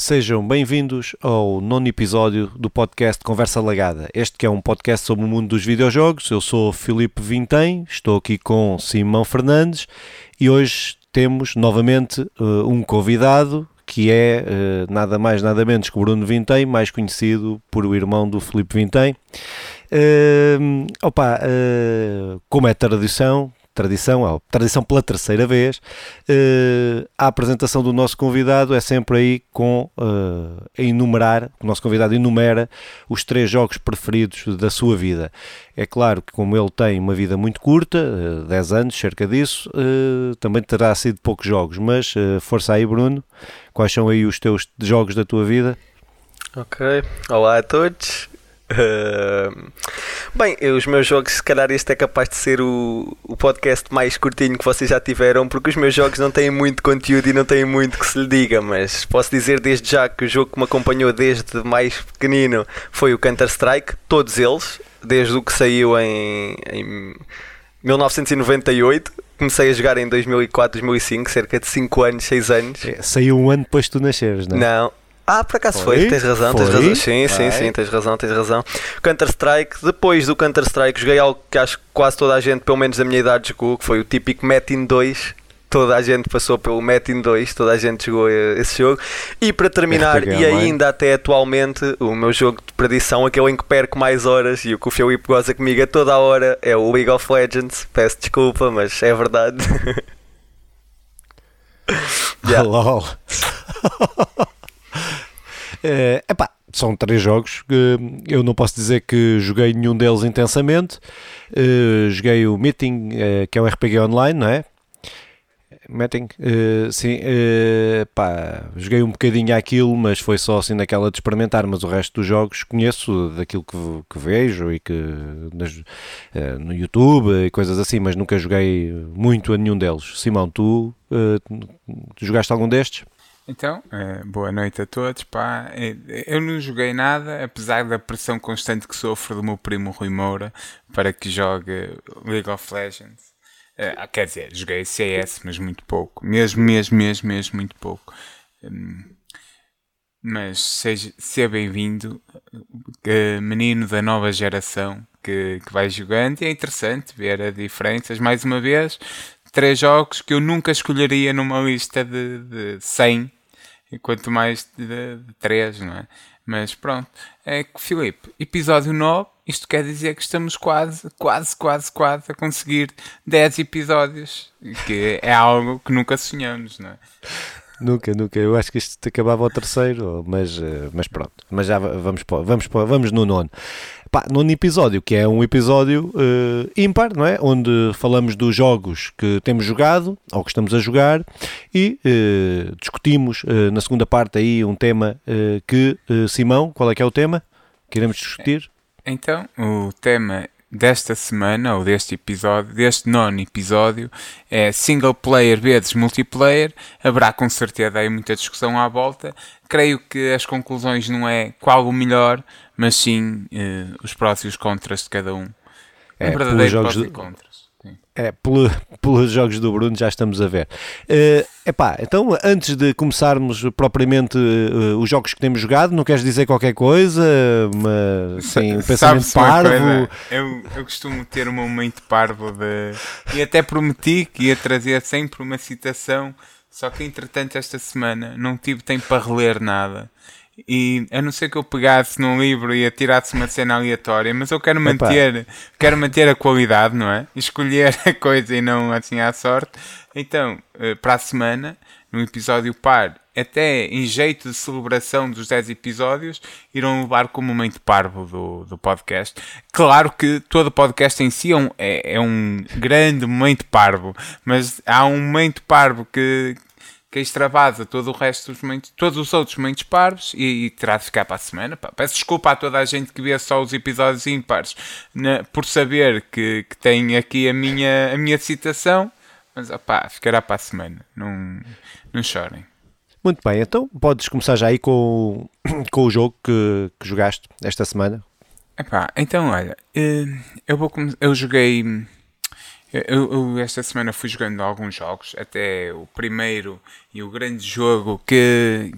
Sejam bem-vindos ao nono episódio do podcast Conversa Lagada. Este que é um podcast sobre o mundo dos videojogos. Eu sou Filipe Vintem, estou aqui com Simão Fernandes e hoje temos novamente uh, um convidado que é uh, nada mais nada menos que Bruno Vintem, mais conhecido por o irmão do Filipe Vintem. Uh, opa, como é tradição, tradição, tradição pela terceira vez, uh, a apresentação do nosso convidado é sempre aí com uh, a enumerar, o nosso convidado enumera os três jogos preferidos da sua vida. É claro que como ele tem uma vida muito curta, uh, eh, 10 anos, cerca disso, também terá sido poucos jogos, mas força aí Bruno, quais são aí os teus jogos da tua vida? Ok, olá a todos. Uh, bem, os meus jogos, se calhar este é capaz de ser o, o podcast mais curtinho que vocês já tiveram, porque os meus jogos não têm muito conteúdo e não têm muito que se lhe diga, mas posso dizer desde já que o jogo que me acompanhou desde mais pequenino foi o Counter-Strike, todos eles, desde o que saiu em, em 1998 comecei a jogar em 2004, 2005, cerca de 5 anos, 6 anos. É, saiu um ano depois de tu nasceres, não é? Não, ah, por acaso foi, foi tens razão, foi? tens razão. Sim, sim, sim, tens razão, tens razão. Counter-Strike, depois do Counter-Strike, joguei algo que acho que quase toda a gente, pelo menos da minha idade, jogou, que foi o típico Metin 2. Toda a gente passou pelo Metin 2, toda a gente jogou esse jogo. E para terminar, e ainda até atualmente, o meu jogo de predição, aquele em que perco mais horas e o que o Filipe goza comigo a toda a hora, é o League of Legends. Peço desculpa, mas é verdade. yeah. Epá, são três jogos que eu não posso dizer que joguei nenhum deles intensamente. Uh, joguei o Meeting, uh, que é um RPG online, não é? Meeting, uh, sim, uh, pá, joguei um bocadinho aquilo, mas foi só assim naquela de experimentar. Mas o resto dos jogos conheço daquilo que, que vejo e que nas, uh, no YouTube e coisas assim, mas nunca joguei muito a nenhum deles. Simão, tu jogaste algum destes? Então, eh, boa noite a todos. Pá. Eh, eu não joguei nada, apesar da pressão constante que sofro do meu primo Rui Moura para que jogue League of Legends. Uh, quer dizer, joguei CS, mas muito pouco. Mesmo, mesmo, mesmo, mesmo muito pouco. Um, mas seja, seja bem-vindo, uh, menino da nova geração que, que vai jogando. E é interessante ver as diferenças. Mais uma vez, três jogos que eu nunca escolheria numa lista de, de 100 e quanto mais de, de 3, não é? Mas pronto. É que, Filipe, episódio 9, isto quer dizer que estamos quase, quase, quase, quase a conseguir 10 episódios. Que é algo que nunca sonhamos, não é? Nunca, nunca. Eu acho que isto acabava ao terceiro, mas, eh, mas pronto. Mas já vamos, vamos, vamos no nono. Pá, nono episódio, que é um episódio uh, ímpar, não é? Onde falamos dos jogos que temos jogado ou que estamos a jogar e uh, discutimos uh, na segunda parte aí um tema que, Simão, qual é que é o tema que iremos discutir? Então, o tema desta semana, ou deste episódio, deste nono episódio, é single player vezes multiplayer. Haverá com certeza aí muita discussão à volta. Creio que as conclusões não é qual o melhor, mas sim uh, os prós e os contras de cada um. É, um verdadeiro prós e contras. É, pelo, pelos jogos do Bruno já estamos a ver. Uh, epá, então antes de começarmos propriamente uh, os jogos que temos jogado, não queres dizer qualquer coisa? Uma, assim, um pensamento parvo? Eu, eu costumo ter um momento parvo de... e até prometi que ia trazer sempre uma citação, só que entretanto esta semana não tive tempo para reler nada e a não ser que eu pegasse num livro e atirasse uma cena aleatória, mas eu quero manter, quero manter a qualidade, não é? Escolher a coisa e não assim à sorte. Então, eh, para a semana, no episódio par, até em jeito de celebração dos 10 episódios, irão levar como momento parvo do, do podcast. Claro que todo podcast em si é um, é, é um grande momento parvo, mas há um momento parvo que, que extravasa todo o resto dos momentos, todos os outros momentos pares e, e, terá de ficar para a semana. Pá. Peço desculpa a toda a gente que vê só os episódios ímpares né, por saber que, que tem aqui a minha, a minha citação, mas opá, ficará para a semana. Não, não chorem. Muito bem, então podes começar já aí com, com o jogo que, que jogaste esta semana. Epá, então olha, eh, eu, vou, eu joguei Eu, eu, esta semana fui jogando alguns jogos, até o primeiro e o grande jogo que,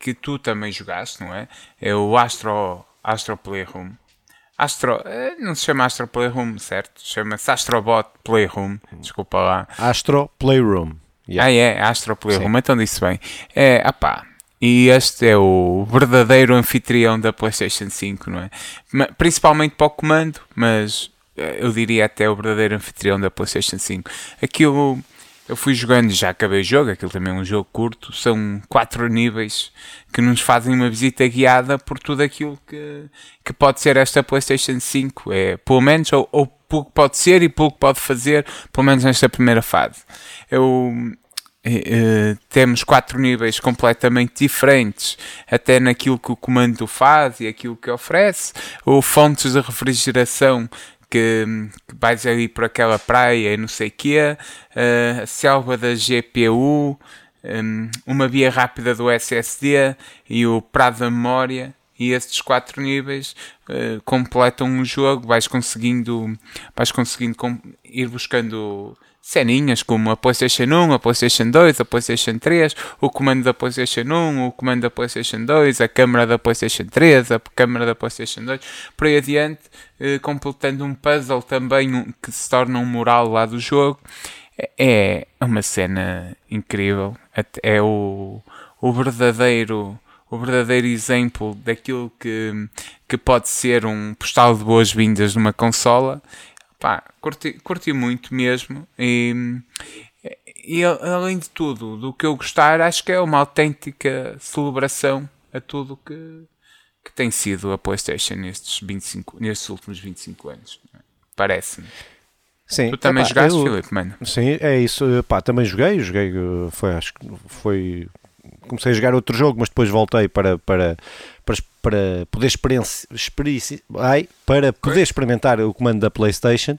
que tu também jogaste, não é? É o Astro, Astro Playroom. Astro, eh, não se chama Astro Playroom, certo? Chama-se Astrobot Playroom, desculpa lá. Astro Playroom. Yeah. Ah, é, Astro Playroom, Sim. então disse bem. É, apá, e este é o verdadeiro anfitrião da PlayStation 5, não é? Principalmente para o comando, mas eu diria até o verdadeiro anfitrião da PlayStation 5. Aquilo eu fui jogando, já acabei o jogo, aquilo também é um jogo curto, são quatro níveis que nos fazem uma visita guiada por tudo aquilo que, que pode ser esta PlayStation 5. É, pelo menos, ou, ou pouco pode ser e pouco pode fazer, pelo menos nesta primeira fase. Eu, Uh, temos quatro níveis completamente diferentes, até naquilo que o comando faz e aquilo que oferece, ou fontes de refrigeração que, que vais ali por aquela praia e não sei o quê, uh, a selva da GPU, um, uma via rápida do SSD e o prado da memória. E estes quatro níveis uh, completam o jogo, vais conseguindo, vais conseguindo ir buscando ceninhas como a PlayStation 1, a PlayStation 2, a PlayStation 3, o comando da PlayStation 1, o comando da PlayStation 2, a câmera da PlayStation 3, a câmera da PlayStation 2, por aí adiante, eh, completando um puzzle também um, que se torna um mural lá do jogo. É uma cena incrível, é o, o verdadeiro o verdadeiro exemplo daquilo que, que pode ser um postal de boas-vindas numa consola pá, curti, curti muito mesmo e, e além de tudo, do que eu gostar, acho que é uma autêntica celebração a tudo que, que tem sido a PlayStation nestes, 25, nestes últimos 25 anos. Parece-me. Sim, tu também epá, jogaste, eu, Filipe, mano? Sim, é isso. Pá, também joguei, joguei, foi, acho que foi. Comecei a jogar outro jogo, mas depois voltei para, para, para, para poder experienciar, para poder experimentar o comando da PlayStation.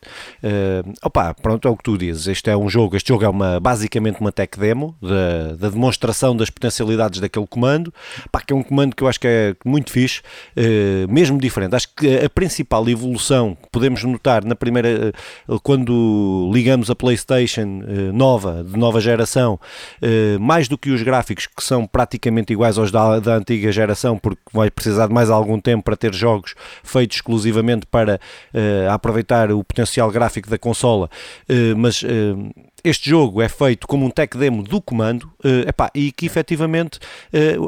Uh, opa, pronto, é o que tu dizes. Este é um jogo, este jogo é uma, basicamente uma tech demo da, da demonstração das potencialidades daquele comando. Pá, que é um comando que eu acho que é muito fixe, uh, mesmo diferente. Acho que a principal evolução que podemos notar na primeira, uh, quando ligamos a PlayStation nova, de nova geração, mais do que os gráficos que são praticamente iguais aos da, da antiga geração, porque vai precisar de mais algum tempo para ter jogos feitos exclusivamente para uh, aproveitar o potencial gráfico da consola, uh, mas uh, este jogo é feito como um tech demo do comando epá, e que efetivamente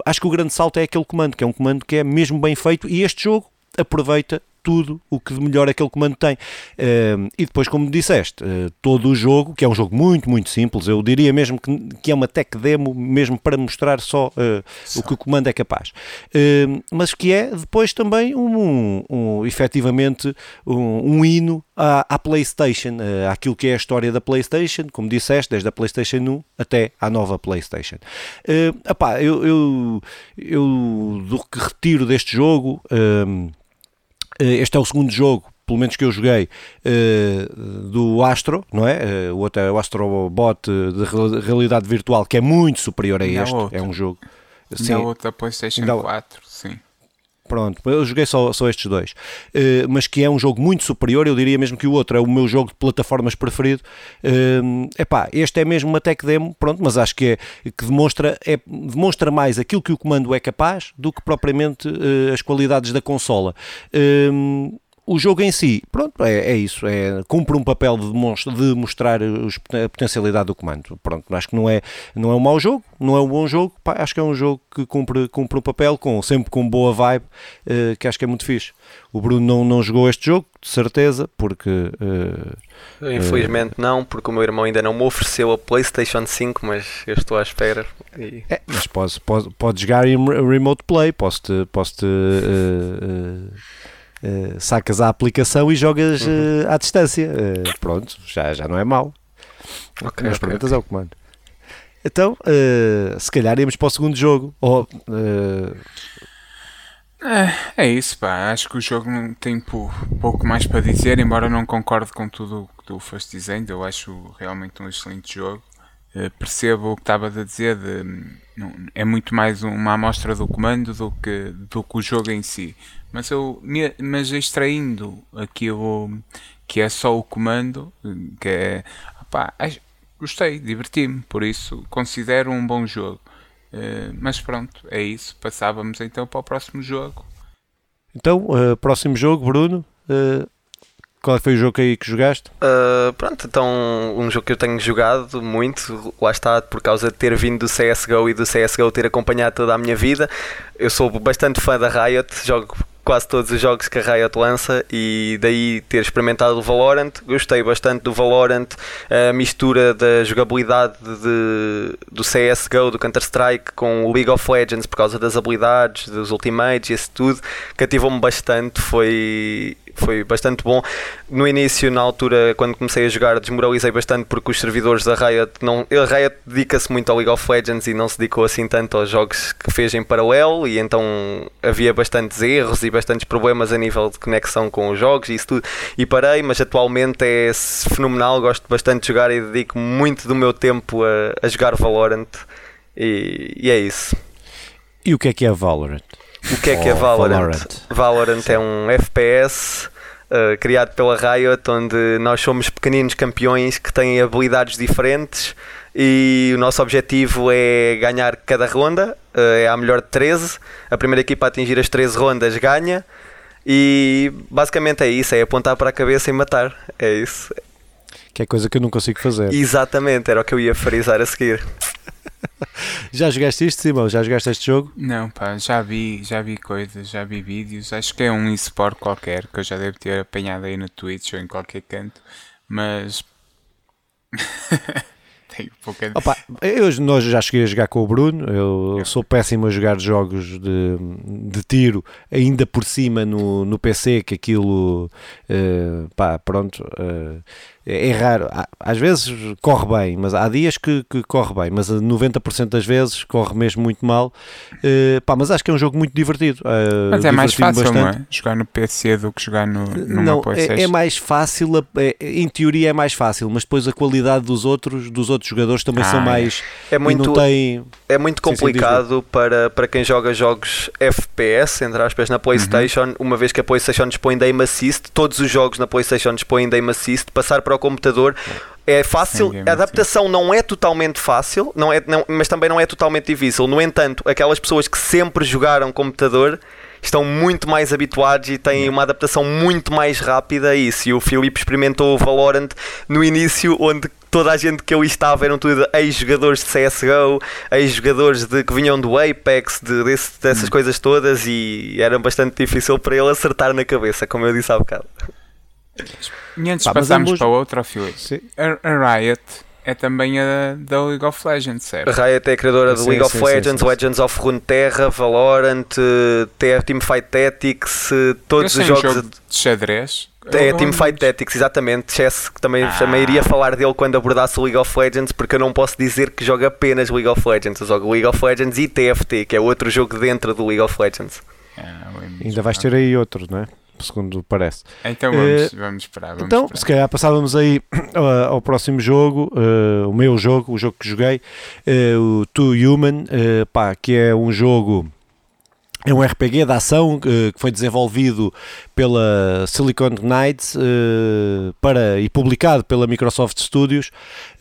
acho que o grande salto é aquele comando, que é um comando que é mesmo bem feito e este jogo aproveita tudo o que de melhor aquele comando tem. Uh, e depois, como disseste, uh, todo o jogo, que é um jogo muito, muito simples, eu diria mesmo que, que é uma tech demo, mesmo para mostrar só, uh, o que o comando é capaz. mas que é depois também um, um, um efetivamente um, um hino à, à PlayStation, uh, àquilo que é a história da PlayStation, como disseste, desde a PlayStation 1 até à nova PlayStation. Uh, eu, eu, eu do que retiro deste jogo. Eh, este é o segundo jogo pelo menos que eu joguei, uh, do Astro, não é? Uh, o outro é o Astrobot de realidade virtual, que é muito superior a este. É um jogo. Sim, da outra PlayStation 4, sim. Pronto, eu joguei só, só estes dois. Uh, mas que é um jogo muito superior, eu diria mesmo que o outro é o meu jogo de plataformas preferido. Uh, epá, este é mesmo uma tech demo, pronto, mas acho que, é, que demonstra, é, demonstra mais aquilo que o comando é capaz do que propriamente uh, as qualidades da consola. Uh, o jogo em si, pronto, é, é isso, é, cumpre um papel de, de mostrar os, a potencialidade do comando. Pronto, acho que não é, não é um mau jogo, não é um bom jogo, pá, acho que é um jogo que cumpre, cumpre um papel, com, sempre com boa vibe, uh, que acho que é muito fixe. O Bruno não, não jogou este jogo, de certeza, porque. Uh, Infelizmente uh, não, porque o meu irmão ainda não me ofereceu a PlayStation 5, mas eu estou à espera. E... É, mas pode, pode, pode jogar em remote play, posso-te. Posso -te, uh, Uh, sacas a aplicação e jogas uhum. uh, à distância. Uh, pronto, já, já não é mau. Okay, Mas okay, okay. ao comando. Então, se calhar íamos para o segundo jogo. Ou, é, é isso, pá. Acho que o jogo não tem pouco mais para dizer, embora não concorde com tudo o que tu foste dizendo. Eu acho realmente um excelente jogo. percebo o que estavas a dizer de, não, é muito mais uma amostra do comando do que, do que o jogo em si. Mas eu mas extraindo aquilo que é só o comando, que é. Opá, gostei, diverti-me, por isso considero um bom jogo. Uh, mas pronto, é isso. Passávamos então para o próximo jogo. Então, uh, próximo jogo, Bruno. Uh, qual foi o jogo aí que jogaste? Uh, pronto, então um jogo que eu tenho jogado muito, lá está, por causa de ter vindo do CSGO e do CSGO ter acompanhado toda a minha vida. Eu sou bastante fã da Riot, jogo quase todos os jogos que a Riot lança e daí ter experimentado o Valorant. Gostei bastante do Valorant, a mistura da jogabilidade de, do CSGO, do Counter-Strike com o League of Legends por causa das habilidades, dos ultimates e isso tudo. Cativou-me bastante, foi foi bastante bom. No início, na altura, quando comecei a jogar, desmoralizei bastante porque os servidores da Riot não. A Riot dedica-se muito ao League of Legends e não se dedicou assim tanto aos jogos que fez em paralelo, e então havia bastantes erros e bastantes problemas a nível de conexão com os jogos e isso tudo. E parei, mas atualmente é fenomenal, gosto bastante de jogar e dedico muito do meu tempo a, a jogar Valorant. E, e é isso. E o que é que é Valorant? O que é que é Valorant? Valorant, Valorant é um FPS uh, criado pela Riot, onde nós somos pequeninos campeões que têm habilidades diferentes e o nosso objetivo é ganhar cada ronda, uh, é a melhor de 13. A primeira equipa a atingir as 13 rondas ganha. E basicamente é isso, é apontar para a cabeça e matar. É isso. Que é coisa que eu não consigo fazer. Exatamente, era o que eu ia frisar a seguir. já jogaste isto, Simão? Já jogaste este jogo? Não, pá, já vi, já vi coisas, já vi vídeos. Acho que é um eSport qualquer que eu já devo ter apanhado aí no Twitch ou em qualquer canto, mas. Tenho pouca... Opa, eu nós já cheguei a jogar com o Bruno, eu sou péssimo a jogar jogos de, de tiro, ainda por cima no, no PC, que aquilo, uh, pá, pronto, uh, é raro. Às vezes corre bem, mas há dias que, que corre bem, mas 90% das vezes corre mesmo muito mal. Uh, pá, mas acho que é um jogo muito divertido. Uh, mas é mais fácil, bastante. não é? Jogar no PC do que jogar no, numa não, PlayStation. É, é mais fácil, é, em teoria é mais fácil, mas depois a qualidade dos outros, dos outros jogadores também ah, são mais. É muito, tem, é muito complicado para, para quem joga jogos FPS, entre aspas, na PlayStation, uhum. uma vez que a PlayStation dispõe de aim assist, todos os jogos na PlayStation dispõem de aim assist, passar para o computador é fácil, a adaptação não é totalmente fácil, não é, não, mas também não é totalmente difícil. No entanto, aquelas pessoas que sempre jogaram computador estão muito mais habituados e têm uma adaptação muito mais rápida a isso. E o Filipe experimentou o Valorant no início, onde toda a gente que eu estava eram tudo ex-jogadores de CSGO, ex-jogadores que vinham do Apex, de, desse, dessas hum. coisas todas, e era bastante difícil para ele acertar na cabeça, como eu disse há bocado. E antes Pá, passarmos ambos... para outra, Filipe, a, a Riot é também a da League of Legends, certo? A Riot é a criadora do League of sim, Legends, sim, Legends of Runeterra, Valorant, Teamfight Tactics, todos os jogos um jogo de xadrez. É Teamfight Tactics, exatamente. Chess, que também, ah. também iria falar dele quando abordasse o League of Legends, porque eu não posso dizer que jogo apenas League of Legends. Eu jogo League of Legends e TFT, que é outro jogo dentro do League of Legends. Ah, Ainda vais ter aí outro, não é? Segundo parece. Então vamos, uh, vamos esperar. Vamos então, esperar. se calhar passávamos aí uh, ao próximo jogo, uh, o meu jogo, o jogo que joguei, o Two Human, pá, que é um jogo é um RPG de ação uh, que foi desenvolvido pela Silicon Knights uh, para, e publicado pela Microsoft Studios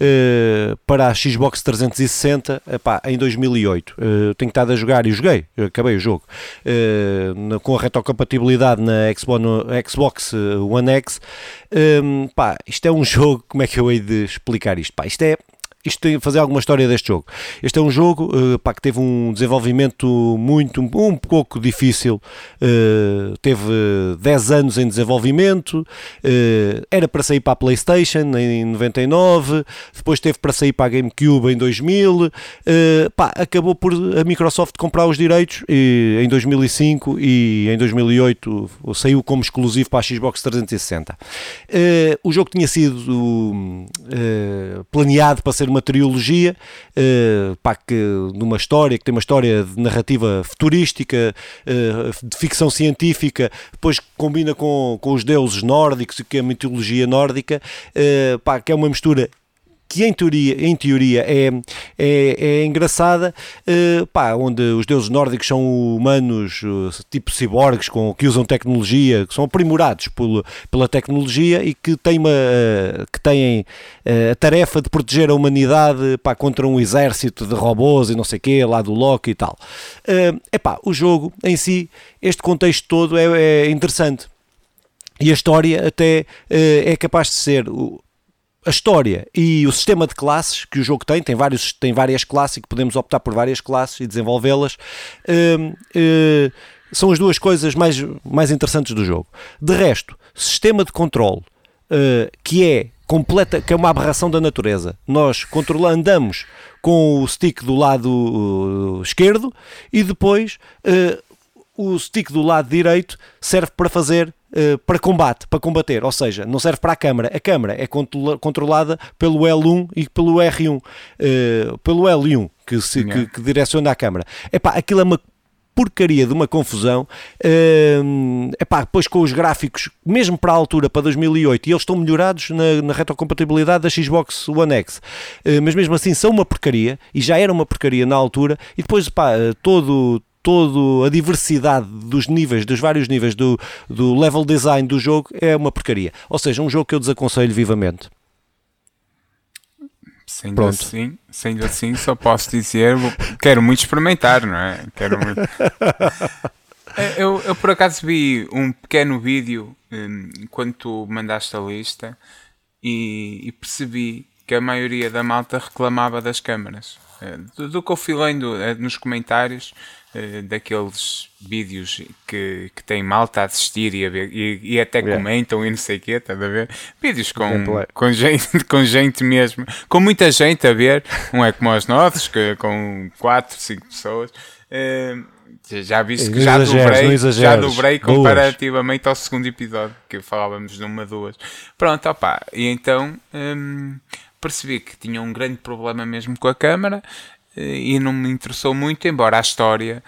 uh, para a Xbox 360 epá, em 2008. tenho estado a jogar e joguei, acabei o jogo, com a retrocompatibilidade na Xbox, Xbox One X. Um, pá, isto é um jogo, como é que eu hei de explicar isto? Pá, isto é isto tem fazer alguma história deste jogo. Este é um jogo uh, pá, que teve um desenvolvimento muito, um pouco difícil, uh, teve 10 anos em desenvolvimento, uh, era para sair para a Playstation em 99, depois teve para sair para a GameCube em 2000, pá, acabou por a Microsoft comprar os direitos e, em 2005 e em 2008 saiu como exclusivo para a Xbox 360. o jogo tinha sido planeado para ser uma trilogia uh, pá, que, de uma história que tem uma história de narrativa futurística, uh, de ficção científica, depois combina com, com os deuses nórdicos e que é a mitologia nórdica, uh, pá, que é uma mistura que em teoria, em teoria é, é, é engraçada, uh, pá, onde os deuses nórdicos são humanos uh, tipo ciborgues com, que usam tecnologia, que são aprimorados pela tecnologia e que têm, uma, uh, que têm a tarefa de proteger a humanidade pá, contra um exército de robôs e não sei o quê, lá do Loki e tal. Uh, epá, o jogo em si, este contexto todo é, é interessante. E a história até é capaz de ser a história e o sistema de classes que o jogo tem, tem, vários, tem várias classes e que podemos optar por várias classes e desenvolvê-las, uh, uh, são as duas coisas mais, mais interessantes do jogo. De resto, sistema de controle, uh, que é completa, que é uma aberração da natureza. Nós controla, andamos com o stick do lado esquerdo e depois o stick do lado direito serve para fazer uh, para combate, para combater, ou seja, não serve para a câmara. A câmara é controlada pelo L1 e pelo R1, uh, eh, pelo L1 que, se, que, que, direciona a câmara. Epá, aquilo é uma porcaria de uma confusão. Uh, epá, depois com os gráficos, mesmo para a altura, para 2008, e eles estão melhorados na, na retrocompatibilidade da Xbox One X, uh, mas mesmo assim são uma porcaria, e já era uma porcaria na altura, e depois, pá, todo, toda a diversidade dos níveis, dos vários níveis do, do level design do jogo é uma porcaria. Ou seja, um jogo que eu desaconselho vivamente. Sendo Pronto. assim, sendo assim, só posso dizer, quero muito experimentar, não é? Quero muito. Eu, eu por acaso vi um pequeno vídeo um, quando tu mandaste a lista e, e, percebi que a maioria da malta reclamava das câmaras. É, do, do que eu fui lendo é, nos comentários, eh, daqueles vídeos que, que tem malta a assistir e, a ver, e, e até yeah. comentam e não sei o quê, estás a ver? Vídeos com, com, gente, com gente mesmo, com muita gente a ver, não é como os nossos, que, com 4, 5 pessoas. Uh, já viste que já dobrei, já dobrei comparativamente ao segundo episódio, que falávamos de uma, duas. Pronto, opá, e então hum, percebi que tinha um grande problema mesmo com a câmera e não me interessou muito, embora a história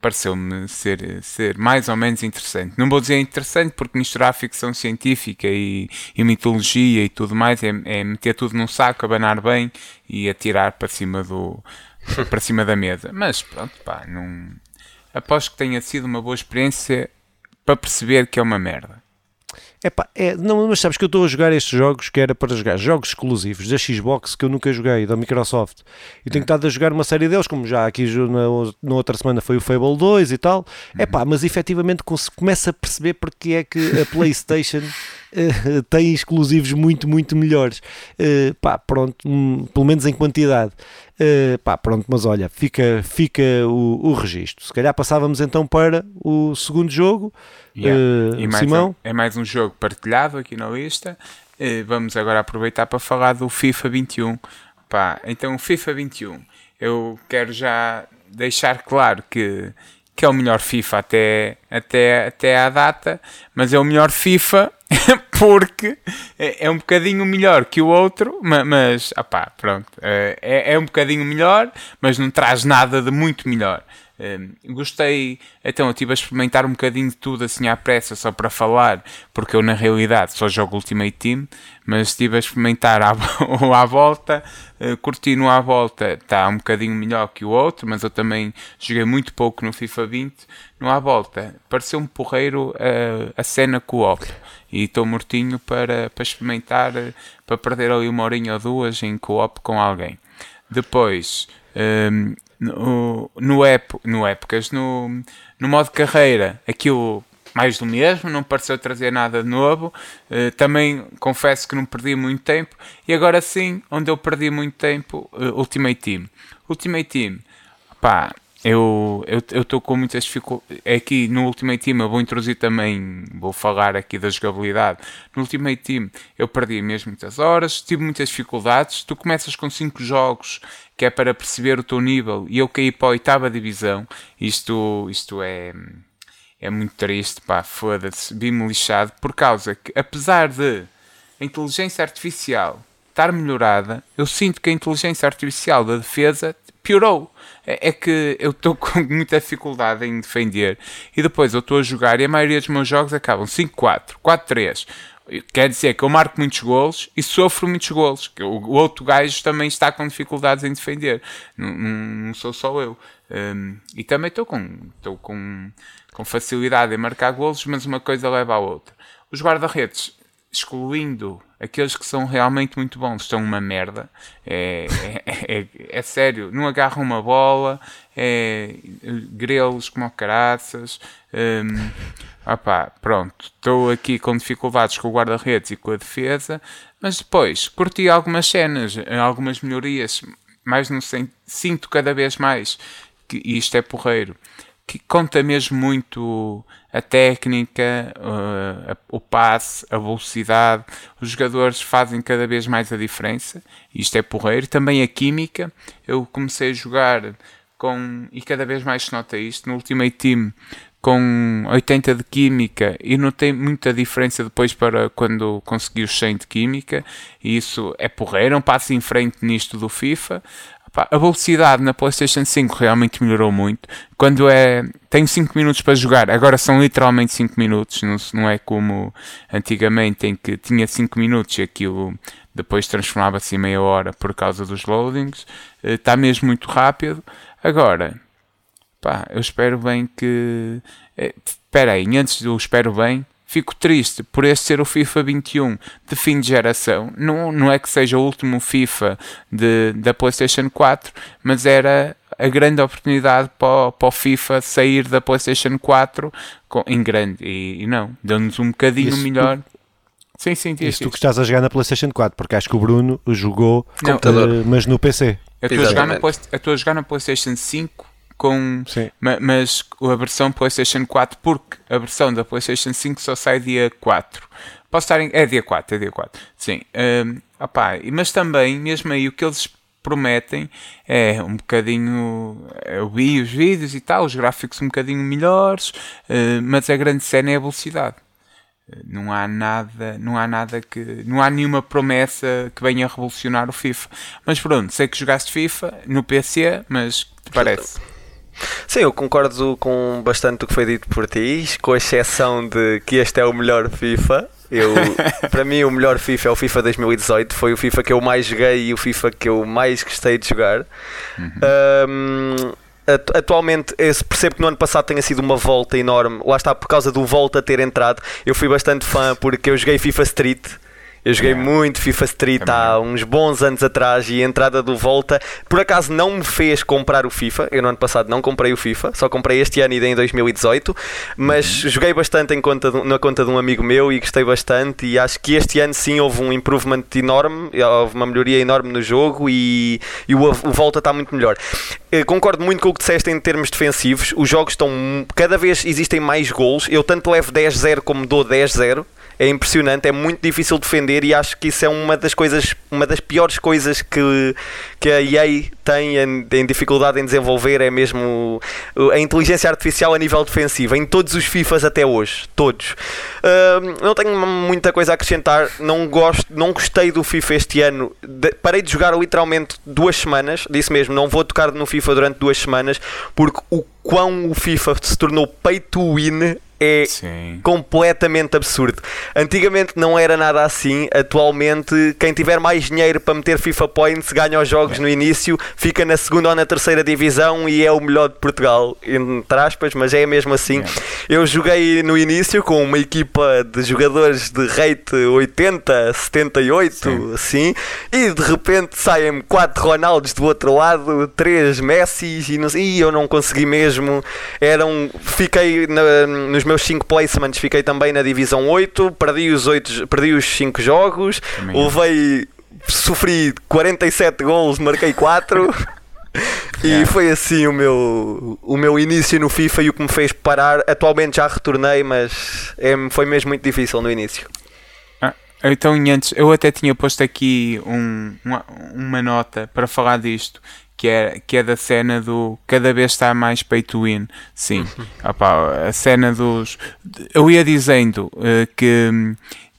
pareceu-me ser, ser mais ou menos interessante. Não vou dizer interessante porque misturar ficção científica e, e mitologia e tudo mais é, é, meter tudo num saco, abanar bem e atirar para cima do para cima da mesa. Mas pronto, pá, não aposto que tenha sido uma boa experiência para perceber que é uma merda. Epá, é, não, mas sabes que eu estou a jogar estes jogos que era para jogar jogos exclusivos da Xbox que eu nunca joguei, da Microsoft. E tenho estado a jogar uma série deles, como já aqui na, na outra semana foi o Fable 2 e tal. É pá, mas efetivamente começa a perceber porque é que a PlayStation uh, tem exclusivos muito, muito melhores. Uh, pá, pronto, um, pelo menos em quantidade. Uh, pá, pronto, mas olha, fica, fica o, o registro. Se calhar passávamos então para o segundo jogo. Yeah. Uh, Simão? Um, é mais um jogo partilhado aqui na lista. Vamos agora aproveitar para falar do FIFA 21. Pá, então, o FIFA 21, eu quero já deixar claro que, que é o melhor FIFA até, até, até à data, mas é o melhor FIFA porque é, é, um bocadinho melhor que o outro, mas, opá, pronto, é, é um bocadinho melhor, mas não traz nada de muito melhor. Um, gostei, então eu estive a experimentar um bocadinho de tudo assim à pressa, só para falar, porque eu na realidade só jogo Ultimate Team, mas estive a experimentar à, à volta, uh, curti no à volta, está um bocadinho melhor que o outro, mas eu também joguei muito pouco no FIFA 20, no à volta, pareceu-me porreiro uh, a cena co-op, e estou mortinho para, para experimentar, uh, para perder ali uma horinha ou duas em co-op com alguém. Depois, um, no, no, ep, no épocas, no, no modo carreira, aquilo mais do mesmo, não pareceu trazer nada de novo. Uh, também confesso que não perdi muito tempo. E agora sim, onde eu perdi muito tempo, uh, Ultimate Team. Ultimate Team, pá, eu estou com muitas dificuldades. É aqui no Ultimate Team eu vou introduzir também, vou falar aqui da jogabilidade. No Ultimate Team eu perdi mesmo muitas horas, tive muitas dificuldades. Tu começas com 5 jogos que é para perceber o teu nível e eu caí para a oitava divisão. Isto, isto é, é muito triste, pá, foda-se, vi-me lixado por causa que, apesar de a inteligência artificial estar melhorada, eu sinto que a inteligência artificial da defesa piorou. É, é que eu estou com muita dificuldade em defender e depois eu estou a jogar e a maioria dos meus jogos acabam 5-4, 4-3. Quer dizer que eu marco muitos golos e sofro muitos golos. Que o, outro gajo também está com dificuldades em defender. Não, não, não sou só eu. Um, e também estou com, estou com, com facilidade em marcar golos, mas uma coisa leva à outra. Os guarda-redes, excluindo aqueles que são realmente muito bons, estão uma merda. É, é, é, é sério, não agarram uma bola, é grelos como caraças. Um, opá, pronto, estou aqui com dificuldades com o guarda-redes e com a defesa, mas depois curti algumas cenas, algumas melhorias, mais no sinto cada vez mais que isto é porreiro, que conta mesmo muito a técnica, uh, o passe, a velocidade. Os jogadores fazem cada vez mais a diferença. Isto é porreiro. Também a química. Eu comecei a jogar com, e cada vez mais se nota isto, no Ultimate Team com 80 de química e não tem muita diferença depois para quando consegui os 100 de química e isso é porreiro, um passo em frente nisto do FIFA a velocidade na PlayStation 5 realmente melhorou muito. Quando é. Tenho 5 minutos para jogar, agora são literalmente 5 minutos, não, não é como antigamente em que tinha 5 minutos e aquilo depois transformava-se em meia hora por causa dos loadings. Está eh, mesmo muito rápido. Agora, pá, eu espero bem que. Eh, espera aí, antes do espero bem, fico triste por este ser o FIFA 21 de fim de geração. Não, não é que seja o último FIFA de, da PlayStation 4, mas era a grande oportunidade para, para o FIFA sair da PlayStation 4 com, em grande. E, e não, deu-nos um bocadinho Isso melhor. Tu... Sim, sim, Isso tu que estás a jogar na PlayStation 4, porque acho que o Bruno jogou, não, uh, mas no PC. Eu estou a, jogar na PlayStation 5 com mas a versão PlayStation 4 porque a versão da PlayStation 5 só sai dia 4 posso estar em, é dia 4 é dia 4 sim um, opá, mas também mesmo aí o que eles prometem é um bocadinho eu vi os vídeos e tal os gráficos um bocadinho melhores uh, mas a grande cena é a velocidade não há nada, não há nada que, não há nenhuma promessa que venha a revolucionar o FIFA. Mas pronto, sei que jogaste FIFA no PC, mas te parece? Sim, eu concordo com bastante o que foi dito por ti, com exceção de que este é o melhor FIFA. Eu, para mim, o melhor FIFA é o FIFA 2018. Foi o FIFA que eu mais joguei e o FIFA que eu mais gostei de jogar. Uhum. Um, atualmente percebo que no ano passado tenha sido uma volta enorme. Lá está por causa do volta ter entrado. Eu fui bastante fã porque eu joguei FIFA Street eu joguei muito FIFA Street Também. há uns bons anos atrás e a entrada do Volta por acaso não me fez comprar o FIFA. Eu no ano passado não comprei o FIFA, só comprei este ano e em 2018. Mas uhum. joguei bastante em conta de, na conta de um amigo meu e gostei bastante. E acho que este ano sim houve um improvement enorme, houve uma melhoria enorme no jogo e, e o, o Volta está muito melhor. Eu concordo muito com o que disseste em termos defensivos. Os jogos estão. Cada vez existem mais gols. Eu tanto levo 10-0 como dou 10-0 é impressionante, é muito difícil defender e acho que isso é uma das coisas, uma das piores coisas que, que a EA tem em, em dificuldade em desenvolver, é mesmo a inteligência artificial a nível defensivo, em todos os FIFAs até hoje, todos. Uh, não tenho muita coisa a acrescentar, não, gosto, não gostei do FIFA este ano, de, parei de jogar literalmente duas semanas, disse mesmo, não vou tocar no FIFA durante duas semanas, porque o quão o FIFA se tornou pay to win é Sim. completamente absurdo. Antigamente não era nada assim, atualmente quem tiver mais dinheiro para meter FIFA Points ganha os jogos é. no início, fica na segunda ou na terceira divisão e é o melhor de Portugal, entre aspas, mas é mesmo assim. É. Eu joguei no início com uma equipa de jogadores de rate 80, 78, Sim. assim, e de repente saem 4 Ronaldos do outro lado, 3 Messi e, não, e eu não consegui mesmo. Eram, fiquei na, nos meus 5 placements fiquei também na divisão 8, perdi os 8, perdi os 5 jogos, também levei sofri 47 gols, marquei 4. e foi assim o meu, o meu início no FIFA e o que me fez parar. Atualmente já retornei, mas é, foi mesmo muito difícil no início. Ah, então, antes, eu até tinha posto aqui um, uma, uma nota para falar disto, que é, que é da cena do cada vez está mais pay to win. Sim, uhum. Opa, a cena dos. Eu ia dizendo uh, que.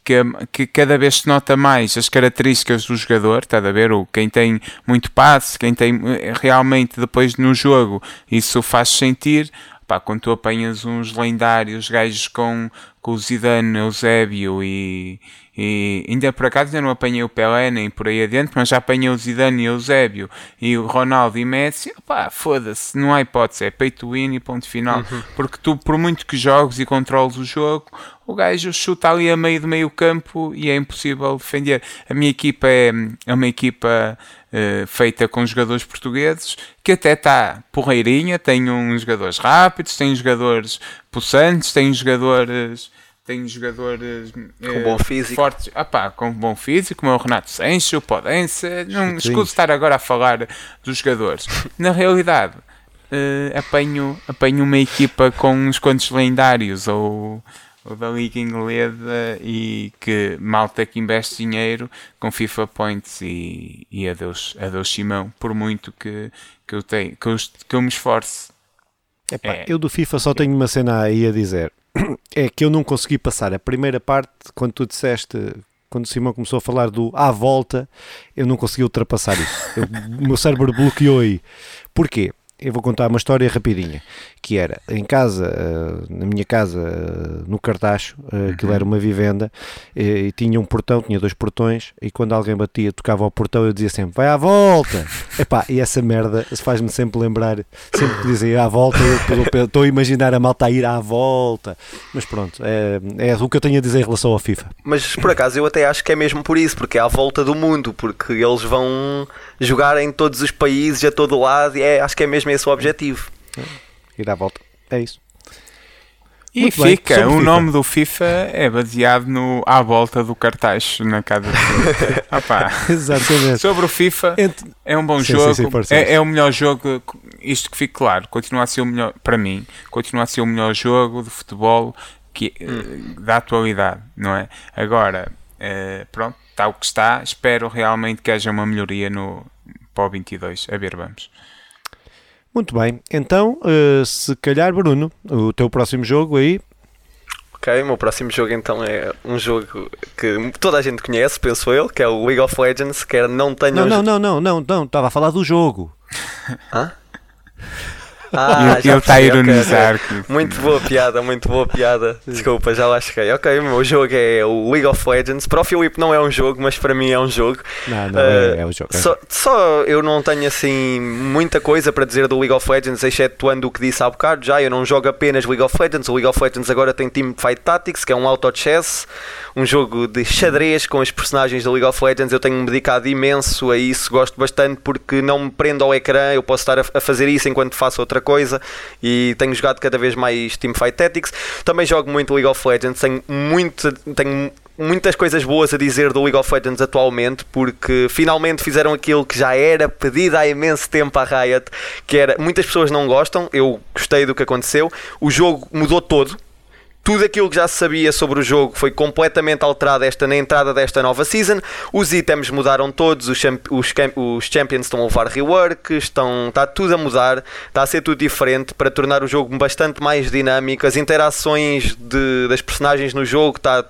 Que, que, cada vez se nota mais as características do jogador, está a ver? O, quem tem muito passe, quem tem eh, realmente depois no jogo, isso faz sentir. Pá, quando tu apanhas uns lendários gajos com, com o Zidane, Eusébio e, E ainda por acaso ainda não apanhei o Pelé nem por aí adiante, mas já apanhei o Zidane e o Eusébio e o Ronaldo e Messi. Pá, foda-se, não há hipótese, é pay to win e ponto final. Uhum. Porque tu, por muito que jogues e controles o jogo, o gajo chuta ali a meio do meio campo e é impossível defender. A minha equipa é, é uma equipa uh, feita com jogadores portugueses que até está porreirinha, tem uns jogadores rápidos, tem jogadores possantes, tem jogadores tem jogadores com eh, bom físico. fortes, ah com bom físico, como o Renato Sancho, o Podense, não escuso estar agora a falar dos jogadores. Na realidade, uh, apanho, apanho uma equipa com uns quantos lendários ou, ou da Liga Inglesa e que malta que investe dinheiro com FIFA Points e, e adeus, adeus Simão, por muito que, que, eu, tenho, que, eu, que eu me esforce. Epá, é. Eu do FIFA só tenho uma cena aí a dizer é que eu não consegui passar a primeira parte quando tu disseste, quando o Simão começou a falar do à volta, eu não consegui ultrapassar isso. O meu cérebro bloqueou aí. Porquê? Eu vou contar uma história rapidinha, que era em casa, eh, na minha casa, eh, no Cartacho, eh, aquilo uhum. era uma vivenda, e tinha um portão, tinha dois portões, e quando alguém batia, tocava ao portão, eu dizia sempre, vai à volta! Epá, e essa merda faz-me sempre lembrar, sempre que dizem à volta, eu estou a imaginar a malta a ir à volta, mas pronto, é, é o que eu tenho a dizer em relação ao FIFA. Mas por acaso eu até acho que é mesmo por isso, porque é à volta do mundo, porque eles vão jogar em todos os países, a todo lado, e é, acho que é mesmo esse o objetivo. Ir à volta, é isso. E Muito fica, bem, o FIFA. nome do FIFA é baseado no à volta do cartaz na casa ah, Exatamente. Sobre o FIFA, é um bom sim, jogo, sim, sim, é, é, o melhor jogo, isto que fique claro, continua a ser o melhor, para mim, continua a ser o melhor jogo de futebol que, hum. da atualidade, não é? Agora, uh, pronto, está o que está, espero realmente que haja uma melhoria no, para o 22, a ver, vamos. Muito bem, então, uh, se calhar, Bruno, o teu próximo jogo aí. Ok, o meu próximo jogo então é um jogo que toda a gente conhece, penso eu, que é o League of Legends, que não tenho. Não, não, não, não, não, não, estava a falar do jogo. Hã? Ah, ele está a ironizar. Okay. Muito boa piada, muito boa piada. Desculpa, já lá cheguei. Ok, o meu jogo é o League of Legends. Para o Filipe não é um jogo, mas para mim é um jogo. Não, não, uh, é, é um jogo. É. Só, só, eu não tenho assim muita coisa para dizer do League of Legends, excetuando o que disse há bocado. Já eu não jogo apenas League of Legends. O League of Legends agora tem Team Fight Tactics, que é um auto chess, um jogo de xadrez com os personagens do League of Legends. Eu tenho-me dedicado imenso a isso, gosto bastante porque não me prendo ao ecrã. Eu posso estar a, a fazer isso enquanto faço outra coisa e tenho jogado cada vez mais Teamfight Tactics. Também jogo muito League of Legends, tenho, muito, tenho muitas coisas boas a dizer do League of Legends atualmente, porque finalmente fizeram aquilo que já era pedido há imenso tempo à Riot, que era muitas pessoas não gostam, eu gostei do que aconteceu, o jogo mudou todo tudo aquilo que já se sabia sobre o jogo foi completamente alterado esta, na entrada desta nova season. Os itens mudaram todos, os, os, os champions estão a levar rework, estão, está tudo a mudar, está a ser tudo diferente para tornar o jogo bastante mais dinâmico. As interações de, das personagens no jogo está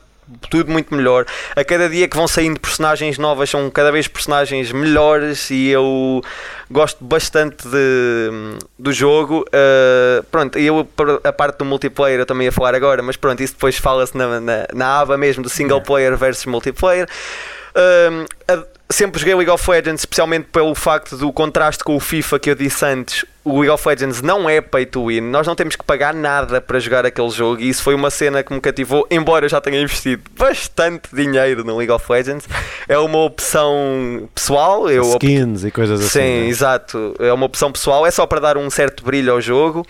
tudo muito melhor. A cada dia que vão saindo personagens novas, são cada vez personagens melhores e eu gosto bastante de, do jogo. Uh, pronto, eu a parte do multiplayer eu também ia falar agora, mas pronto, isso depois fala-se na, na, na, aba mesmo do single player versus multiplayer. Uh, sempre joguei League of Legends, especialmente pelo facto do contraste com o FIFA que eu disse antes. O League of Legends não é pay to win, nós não temos que pagar nada para jogar aquele jogo e isso foi uma cena que me cativou, embora eu já tenha investido bastante dinheiro no League of Legends. É uma opção pessoal. Eu Skins op... e coisas assim. Sim, né? exato. É uma opção pessoal, é só para dar um certo brilho ao jogo.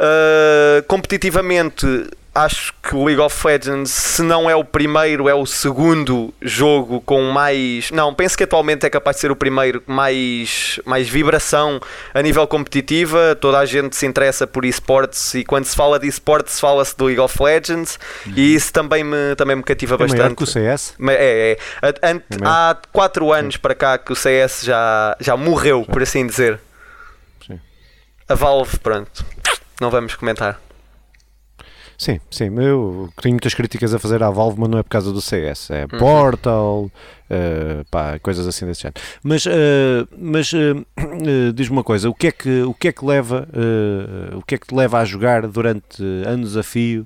Uh, competitivamente acho que o League of Legends, se não é o primeiro, é o segundo jogo com mais. Não, penso que atualmente é capaz de ser o primeiro mais, mais vibração a nível competitiva. Toda a gente se interessa por esportes e quando se fala de esportes, fala-se do League of Legends uhum. e isso também me, também me cativa é bastante. que o CS? É, é. é há 4 anos para cá que o CS já, já morreu, Sim. por assim dizer. Sim. A Valve, pronto, não vamos comentar. Sim, sim, eu tenho muitas críticas a fazer à Valve, mas não é por causa do CS, é uhum. Portal, uh, pá, coisas assim desse género. Mas, uh, mas uh, diz-me uma coisa, o que é que, o que, é que leva, o que é que te leva a jogar durante anos a fio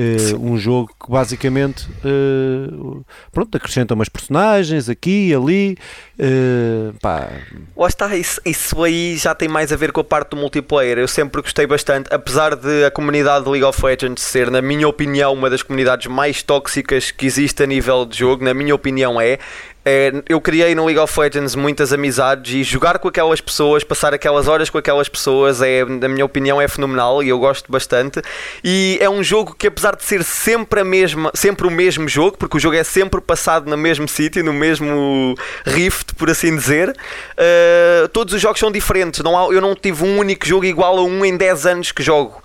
uh, um jogo que basicamente uh, pronto, acrescenta umas personagens aqui ali. Uh, pá. Lá está, isso, isso aí já tem mais a ver com a parte do multiplayer. Eu sempre gostei bastante, apesar de a comunidade de League of Legends ser, na minha opinião, uma das comunidades mais tóxicas que existe a nível de jogo, na minha opinião é é, eu criei no League of Legends muitas amizades e jogar com aquelas pessoas, passar aquelas horas com aquelas pessoas, é, na minha opinião, é fenomenal e eu gosto bastante. E é um jogo que, apesar de ser sempre, a mesma, sempre o mesmo jogo, porque o jogo é sempre passado no mesmo sítio, no mesmo rift, por assim dizer, uh, todos os jogos são diferentes. Não há, eu não tive um único jogo igual a um em 10 anos que jogo.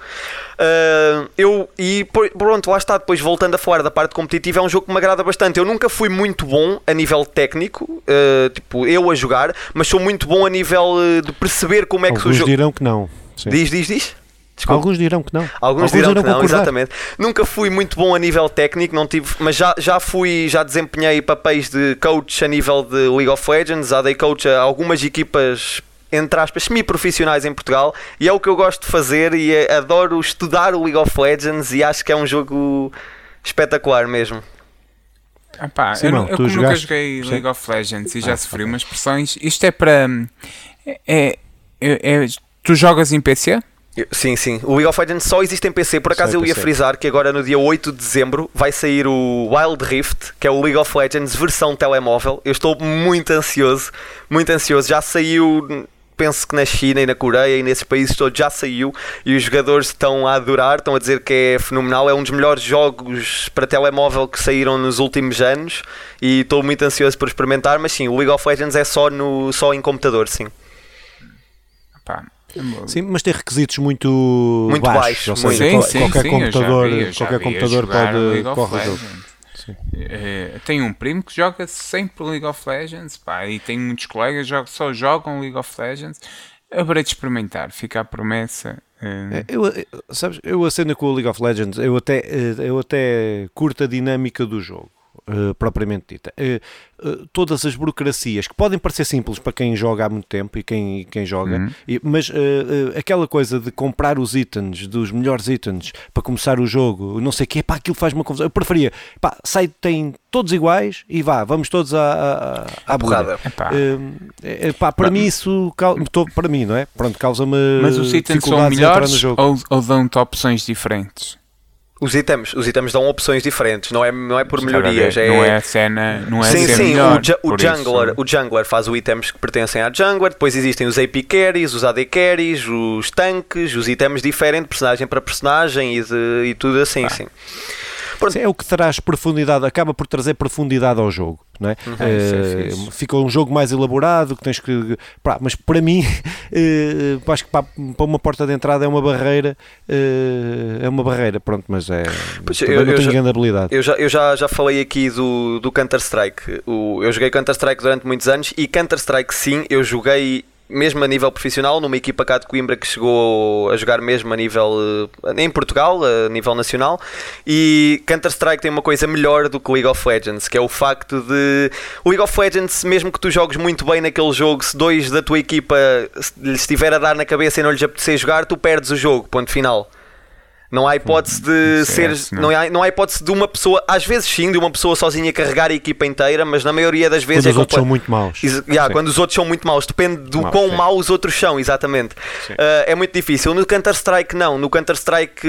Uh, eu, e pronto, lá está, depois voltando a falar da parte competitiva, é um jogo que me agrada bastante. Eu nunca fui muito bom a nível técnico, uh, tipo, eu a jogar, mas sou muito bom a nível uh, de perceber como é que Alguns o jogo. dirão que não. Sim. Diz, diz, diz. Desculpa. Alguns dirão que não. Alguns, Alguns dirão, dirão que não, concordar. exatamente. Nunca fui muito bom a nível técnico, não tive, mas já, já fui, já desempenhei papéis de coach a nível de League of Legends, já dei coach a algumas equipas entre aspas, semi-profissionais em Portugal e é o que eu gosto de fazer e é, adoro estudar o League of Legends e acho que é um jogo espetacular mesmo. Epá, Sim, eu, não, eu como nunca joguei Sim. League of Legends e já ah, sofri umas pressões, isto é para. É, é, é, tu jogas em PC? Sim, sim. O League of Legends só existe em PC. Por acaso eu ia frisar que agora no dia 8 de dezembro vai sair o Wild Rift, que é o League of Legends versão telemóvel. Eu estou muito ansioso, muito ansioso. Já saiu penso que na China e na Coreia e nesses países todos já saiu e os jogadores estão a adorar, estão a dizer que é fenomenal. É um dos melhores jogos para telemóvel que saíram nos últimos anos e estou muito ansioso por experimentar. Mas sim, o League of Legends é só, no, só em computador, sim. Sim, mas tem requisitos muito, muito baixos. baixos ou seja, sim, sim, qualquer sim, computador, vi, qualquer computador pode correr o jogo. É, tenho um primo que joga sempre League of Legends pá, e tenho muitos colegas que só jogam League of Legends. Haverei de experimentar, fica a promessa. É, eu, sabes, eu acendo com o League of Legends, eu até, eh, eu até curto a dinâmica do jogo. Uh, propriamente dita. Uh, uh, todas as burocracias que podem parecer simples para quem joga há muito tempo e quem, quem joga, uhum. e, mas aquela coisa de comprar os itens, dos melhores itens para começar o jogo, não sei o que, pá, aquilo faz uma confusão. Eu preferia, pá, sai, tem todos iguais e vá, vamos todos à, à, à borrada. É, pá, para mim isso, para mim, não é? Pronto, causa-me. Mas os itens são melhores ou, ou dão-te opções diferentes? Os itens, os itens dão opções diferentes, não é, não é por melhorias. É... Não é a cena, não é sim, sim, melhor, o, ju o jungler, o jungler faz os itens que pertencem à jungler, depois existem os AP carries, os AD carries, os tanques, os itens diferem de personagem para personagem e, de, e tudo assim, ah. sim. Pronto. É o que traz profundidade, acaba por trazer profundidade ao jogo. Não é? Uhum, uh, fica um jogo mais elaborado que tens que. Pá, mas para mim, uh, acho que para, para, uma porta de entrada é uma barreira. Uh, é uma barreira, pronto, mas é. Pois eu, não eu tenho já, grande habilidade. Eu já, eu já, já falei aqui do, do Counter-Strike. Eu joguei Counter-Strike durante muitos anos e Counter-Strike, sim, eu joguei mesmo a nível profissional, numa equipa cá de Coimbra que chegou a jogar mesmo a nível eh, em Portugal, a nível nacional. E Counter-Strike tem uma coisa melhor do que League of Legends, que é o facto de o League of Legends, mesmo que tu jogues muito bem naquele jogo, se dois da tua equipa lhes estiver a dar na cabeça e não lhes apetecer jogar, tu perdes o jogo, ponto final. Não há hipótese de ser. Não. não. há, não há hipótese de uma pessoa, às vezes sim, de uma pessoa sozinha carregar a equipa inteira, mas na maioria das vezes quando é os outros são muito maus. yeah, quando os outros são muito maus, depende do Mal, quão maus os outros são, exatamente. Uh, é muito difícil. No Counter-Strike, não. No Counter-Strike,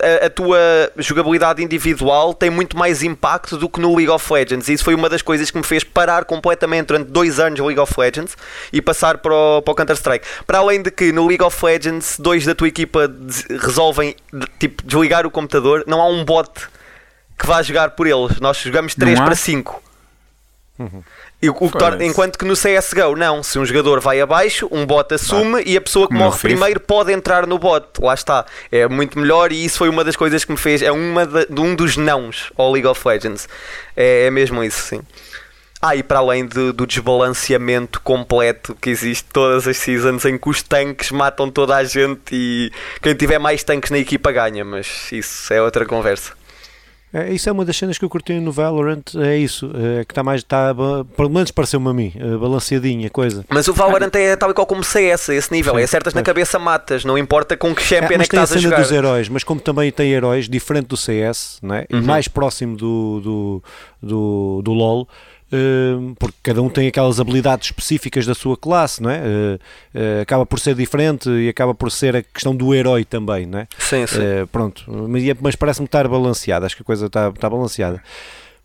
a, a, tua jogabilidade individual tem muito mais impacto do que no League of Legends. E isso foi uma das coisas que me fez parar completamente durante dois anos League of Legends e passar para o, para o Counter-Strike. Para além de que no League of Legends, dois da tua equipa resolvem tipo, desligar o computador, não há um bot que vá jogar por eles. Nós jogamos 3 para 5. Uhum. E o, torna, enquanto que no CSGO, não. Se um jogador vai abaixo, um bot assume e a pessoa que morre primeiro pode entrar no bot. Lá está. É muito melhor e isso foi uma das coisas que me fez. É uma de, um dos nãos ao League of Legends. É, é mesmo isso, sim. Ah, e para além de, do desbalanceamento completo que existe todas as seasons em que os tanques matam toda a gente e quem tiver mais tanques na equipa ganha, mas isso é outra conversa. É, isso é uma das cenas que eu curti no Valorant, é isso, é que está mais, está, pelo menos pareceu-me a mim, eh, balanceadinha a coisa. Mas o Valorant é tal e qual como CS, esse nível, Sim, é acertas na pois. cabeça, matas, não importa com que champion é, mas que tem a estás a cena jogar. dos heróis, mas como também tem heróis, diferente do CS, né? Uhum. mais próximo do, do, do, do LoL, porque cada um tem aquelas habilidades específicas da sua classe, não é? Eh, eh, acaba por ser diferente e acaba por ser a questão do herói também, não é? Sim, sim. Eh, pronto, mas, parece-me estar balanceada, acho que a coisa está, está balanceada.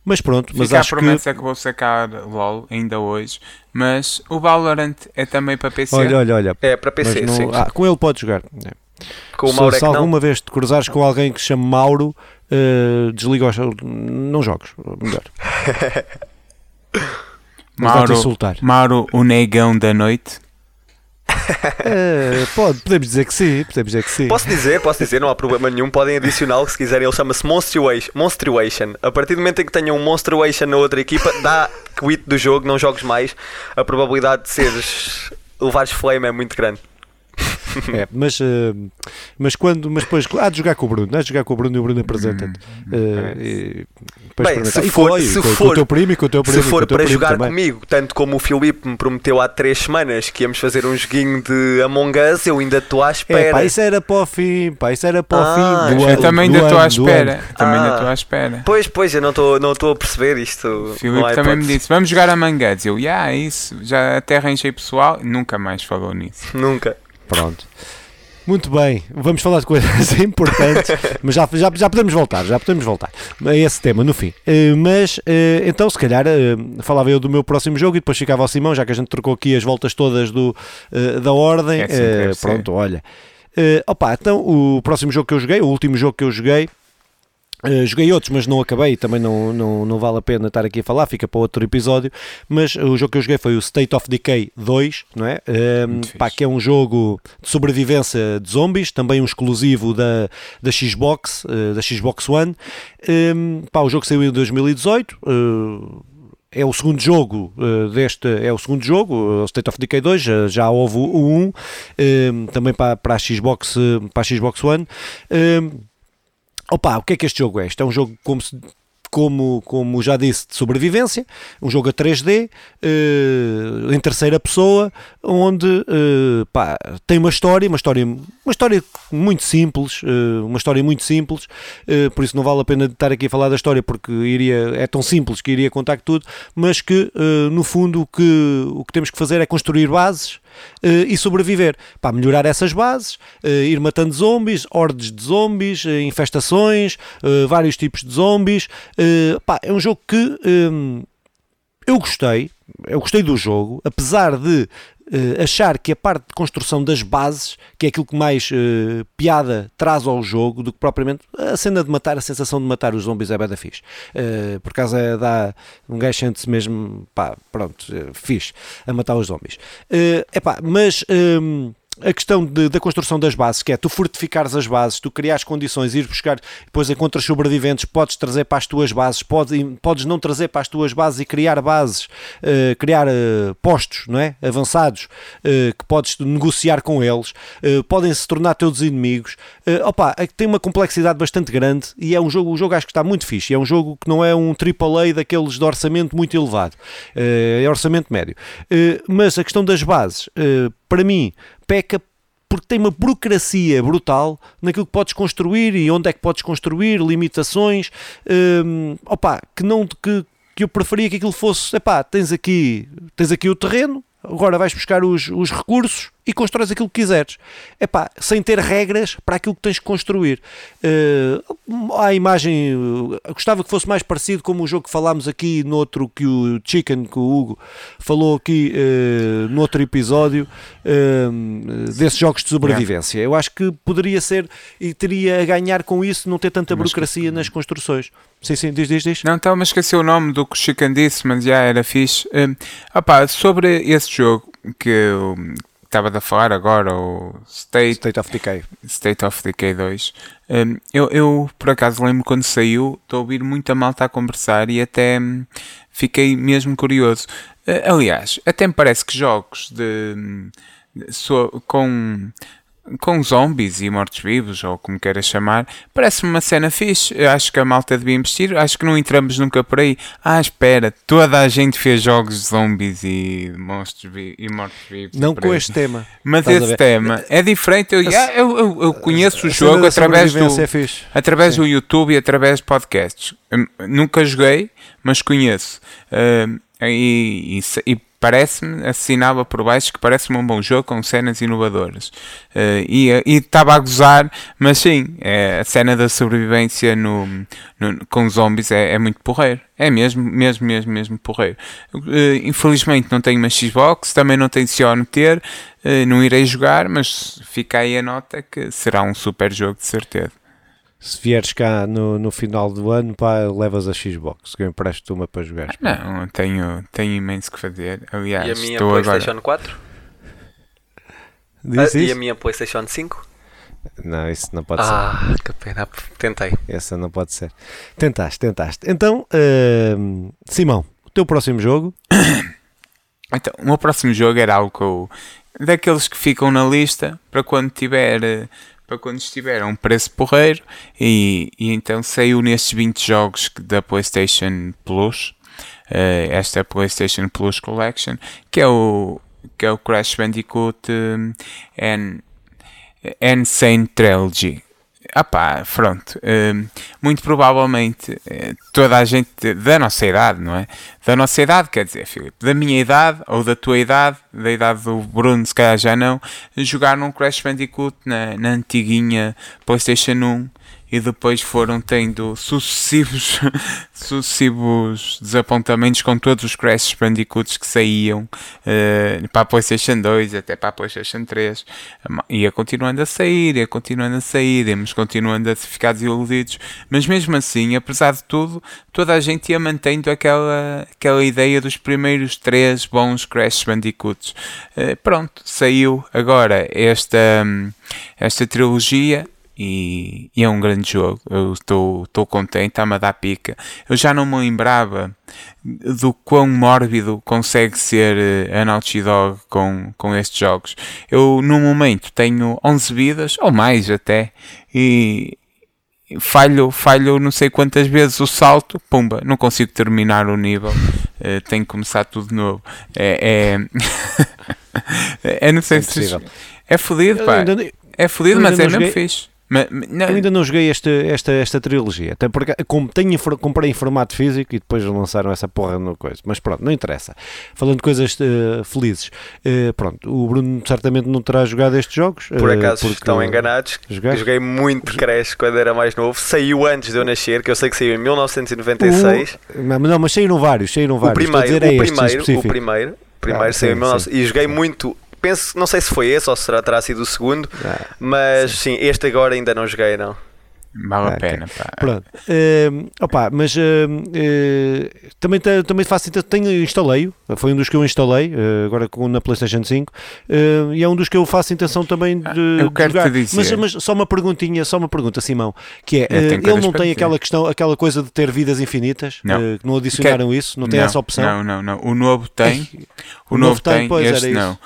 Mas pronto, mas Fica a acho que. promessa que... vou sacar LOL ainda hoje, mas o Valorant é também para PC. Olha, olha, olha. É para PC, não- sim. ah, com ele podes jogar. É. Com o se, Mauro é se que não. alguma vez te cruzares com alguém que se chama Mauro, eh, desliga os. Não jogues, melhor. Vai-te Mauro, insultar. Mauro, o negão da noite. Eh, pode, podemos dizer que sim, podemos dizer que sim. Posso dizer, posso dizer, não há problema nenhum, podem adicioná-lo se quiserem, ele chama-se Monstruation. Monstruation. A partir do momento em que tenham um Monstruation na outra equipa, dá quit do jogo, não jogues mais. A probabilidade de seres levares flame é muito grande. É, mas, eh, mas quando, mas depois há de jogar com o Bruno, há de jogar com o Bruno e o Bruno apresenta-te. E depois Bem, se E for- foi, se com, com o for- teu primo e com o teu primo. Se e for para jogar também. comigo, tanto como o Filipe me prometeu há três semanas que íamos fazer um joguinho de Among Us, eu ainda estou à espera. É, pá, isso era para o fim, pá, isso era para o Ah, fim do eu ano. também ainda estou à espera. Também ainda Ah. estou à espera. Pois, pois, eu não estou não estou a perceber isto. Filipe há também me disse: Vamos jogar a Manguedes. Eu, yeah, é isso. Já até arranjei pessoal. Nunca mais falou nisso. Nunca. Pronto. Muito bem, vamos falar de coisas importantes, mas já, já, já podemos voltar, já podemos voltar a esse tema no fim. Eh, mas eh, então, se calhar, eh, falava eu do meu próximo jogo e depois ficava ao Simão, já que a gente trocou aqui as voltas todas do, da ordem. É assim deve ser. pronto, olha. Opa, então o próximo jogo que eu joguei, o último jogo que eu joguei, eh, joguei outros, mas não acabei, também não, não, não vale a pena estar aqui a falar, fica para outro episódio. Mas o jogo que eu joguei foi o State of Decay 2, não é? Eh, Muito pá, que é um jogo de sobrevivência de zombies, também um exclusivo da, da Xbox, eh, da Xbox One. Eh, pá, o jogo saiu em 2018. eh, é o segundo jogo eh, deste, é o segundo jogo, o State of Decay 2, já, já houve o 1, eh, também para, para, a Xbox, para a Xbox One. Eh, opa, o que é que este jogo é? Este é um jogo como se como, como já disse, de sobrevivência, um jogo a 3D, eh, em terceira pessoa, onde eh, pá, tem uma história, uma história, uma história muito simples, eh, uma história muito simples, por isso não vale a pena estar aqui a falar da história, porque iria, é tão simples que iria contar tudo, mas que no fundo o que, o que temos que fazer é construir bases e sobreviver. Para melhorar essas bases, eh, ir matando zombies, hordes de zombies, eh, infestações, eh, vários tipos de zombies. Eh, pá, é um jogo que eh, eu gostei, eu gostei do jogo, apesar de eh, achar que a parte de construção das bases, que é aquilo que mais eh, piada traz ao jogo, do que propriamente a cena de matar, a sensação de matar os zombies é bem da fixe. Eh, por causa é, dá um gajo sente-se mesmo, pá, pronto, eh, fixe a matar os zombies. Eh, epá, mas hum, a questão de- da construção das bases, que é tu fortificares as bases, tu criares condições, ir buscar, depois encontras sobreviventes, podes trazer para as tuas bases, podes, podes não trazer para as tuas bases e criar bases, eh, criar eh, postos não é? avançados eh, que podes negociar com eles, podem se tornar teus inimigos. Opa, é tem uma complexidade bastante grande e é um jogo, o jogo acho que está muito fixe. É um jogo que não é um AAA daqueles de orçamento muito elevado, é orçamento médio. Mas a questão das bases, para mim, peca porque tem uma burocracia brutal naquilo que podes construir e onde é que podes construir, limitações, hum, opa, que não que, que eu preferia que aquilo fosse, epá, tens aqui, tens aqui o terreno, agora vais buscar os, os recursos e constróis aquilo que quiseres. Epá, sem ter regras para aquilo que tens que construir. Uh, a imagem, uh, gostava que fosse mais parecido como o jogo que falámos aqui no outro que o Chicken, que o Hugo falou aqui uh, no outro episódio uh, desses jogos de sobrevivência. Eu acho que poderia ser e teria a ganhar com isso não ter tanta burocracia nas construções. Sim, sim, diz, diz, diz. Não, estava a esquecer o nome do que o Chicken disse, mas já era fixe. Um, opá, sobre esse jogo que eu estava a falar agora, o State, State of Decay. State of Decay 2, um, eu, eu por acaso lembro quando saiu, estou a ouvir muita malta a conversar e até hum, fiquei mesmo curioso. Uh, aliás, até me parece que jogos de, de so- com com zombies e mortos-vivos, ou como queiras chamar, parece-me uma cena fixe. Eu acho que a malta devia investir. Acho que não entramos nunca por aí. Ah, espera, toda a gente fez jogos de zombies e monstros e mortos-vivos. Não com este tema. Mas esse tema é diferente. Eu, eu, eu, eu conheço o jogo através, do, é através do YouTube e através de podcasts. nunca joguei, mas conheço. Uh, e, e, e parece-me, assinava por baixo que parece-me um bom jogo com cenas inovadoras. Uh, e estava a gozar, mas sim, é, a cena da sobrevivência no, no com zombies é, é, muito porreiro. É mesmo, mesmo, mesmo, mesmo porreiro. Uh, infelizmente não tenho uma Xbox, também não tenciono ter, uh, não irei jogar, mas fica aí a nota que será um super jogo de certeza se vieres cá no, no final do ano, pá, levas a Xbox, que eu empresto uma para jogar. Não, tenho, tenho imenso que fazer. Aliás, e a minha estou PlayStation agora... 4? Diz ah, e a minha PlayStation 5? Não, isso não pode ah, ser. Ah, que pena, tentei. Essa não pode ser. Tentaste, tentaste. Então, uh, Simão, o teu próximo jogo? Então, o meu próximo jogo era algo que eu, daqueles que ficam na lista para quando tiver eh, para quando estiver a um preço porreiro. E, e então saiu nestes 20 jogos da PlayStation Plus uh, esta PlayStation Plus Collection que é o que é o Crash Bandicoot um, and Insane Trilogy ah pá, pronto, uh, muito provavelmente uh, toda a gente da nossa idade, não é? Da nossa idade, quer dizer, Filipe, da minha idade ou da tua idade, da idade do Bruno, se calhar já não, jogaram um Crash Bandicoot na, na antiguinha PlayStation 1 e depois foram tendo sucessivos, sucessivos desapontamentos com todos os Crash Bandicoots que saíam uh, para a PlayStation 2 até para a PlayStation 3. Ia continuando a sair, ia continuando a sair, íamos continuando a ficar desiludidos, mas mesmo assim, apesar de tudo, toda a gente ia mantendo aquela, aquela ideia dos primeiros três bons Crash Bandicoots. Uh, pronto, saiu agora esta, esta trilogia e, e, é um grande jogo. Eu estou contente, está-me a dar pica. Eu já não me lembrava do quão mórbido consegue ser eh, a Naughty Dog com, com estes jogos. Eu, no momento, tenho 11 vidas, ou mais até, e falho, falho não sei quantas vezes o salto, pumba, não consigo terminar o nível. Uh, tenho que começar tudo de novo. É, é... é não sei é se. É fodido, pá. É fodido, mas é mesmo fixe. Mas, não... Eu ainda não joguei esta, esta, esta trilogia, até porque como tenho, comprei em formato físico e depois lançaram essa porra no coisa. Mas pronto, não interessa. Falando de coisas uh, felizes, uh, pronto, o Bruno certamente não terá jogado estes jogos. Por uh, acaso estão enganados. Jogaste? Joguei muito Crash quando era mais novo. Saiu antes de eu nascer, que eu sei que saiu em 1996. O... Não, mas saíram vários, saíram vários. O primeiro, é o, primeiro o primeiro, primeiro ah, saiu sim, em 1996 e joguei muito penso, não sei se foi esse ou será terá sido o segundo, ah, mas sim. sim. este agora ainda não joguei não. Vale a pena, pá. Pronto. Uh, opa, mas uh, uh, também, também faço tenho instalei foi um dos que eu instalei agora com, na PlayStation 5 e é um dos que eu faço intenção também de, eu quero jogar. Te dizer. Mas, mas só uma perguntinha, só uma pergunta, Simão, que é ele não tem aquela questão, aquela coisa de ter vidas infinitas, não, não adicionaram Quer... isso, não tem não, essa opção? Não, não, não. O novo tem, o, o novo, novo, tem, pois, este não.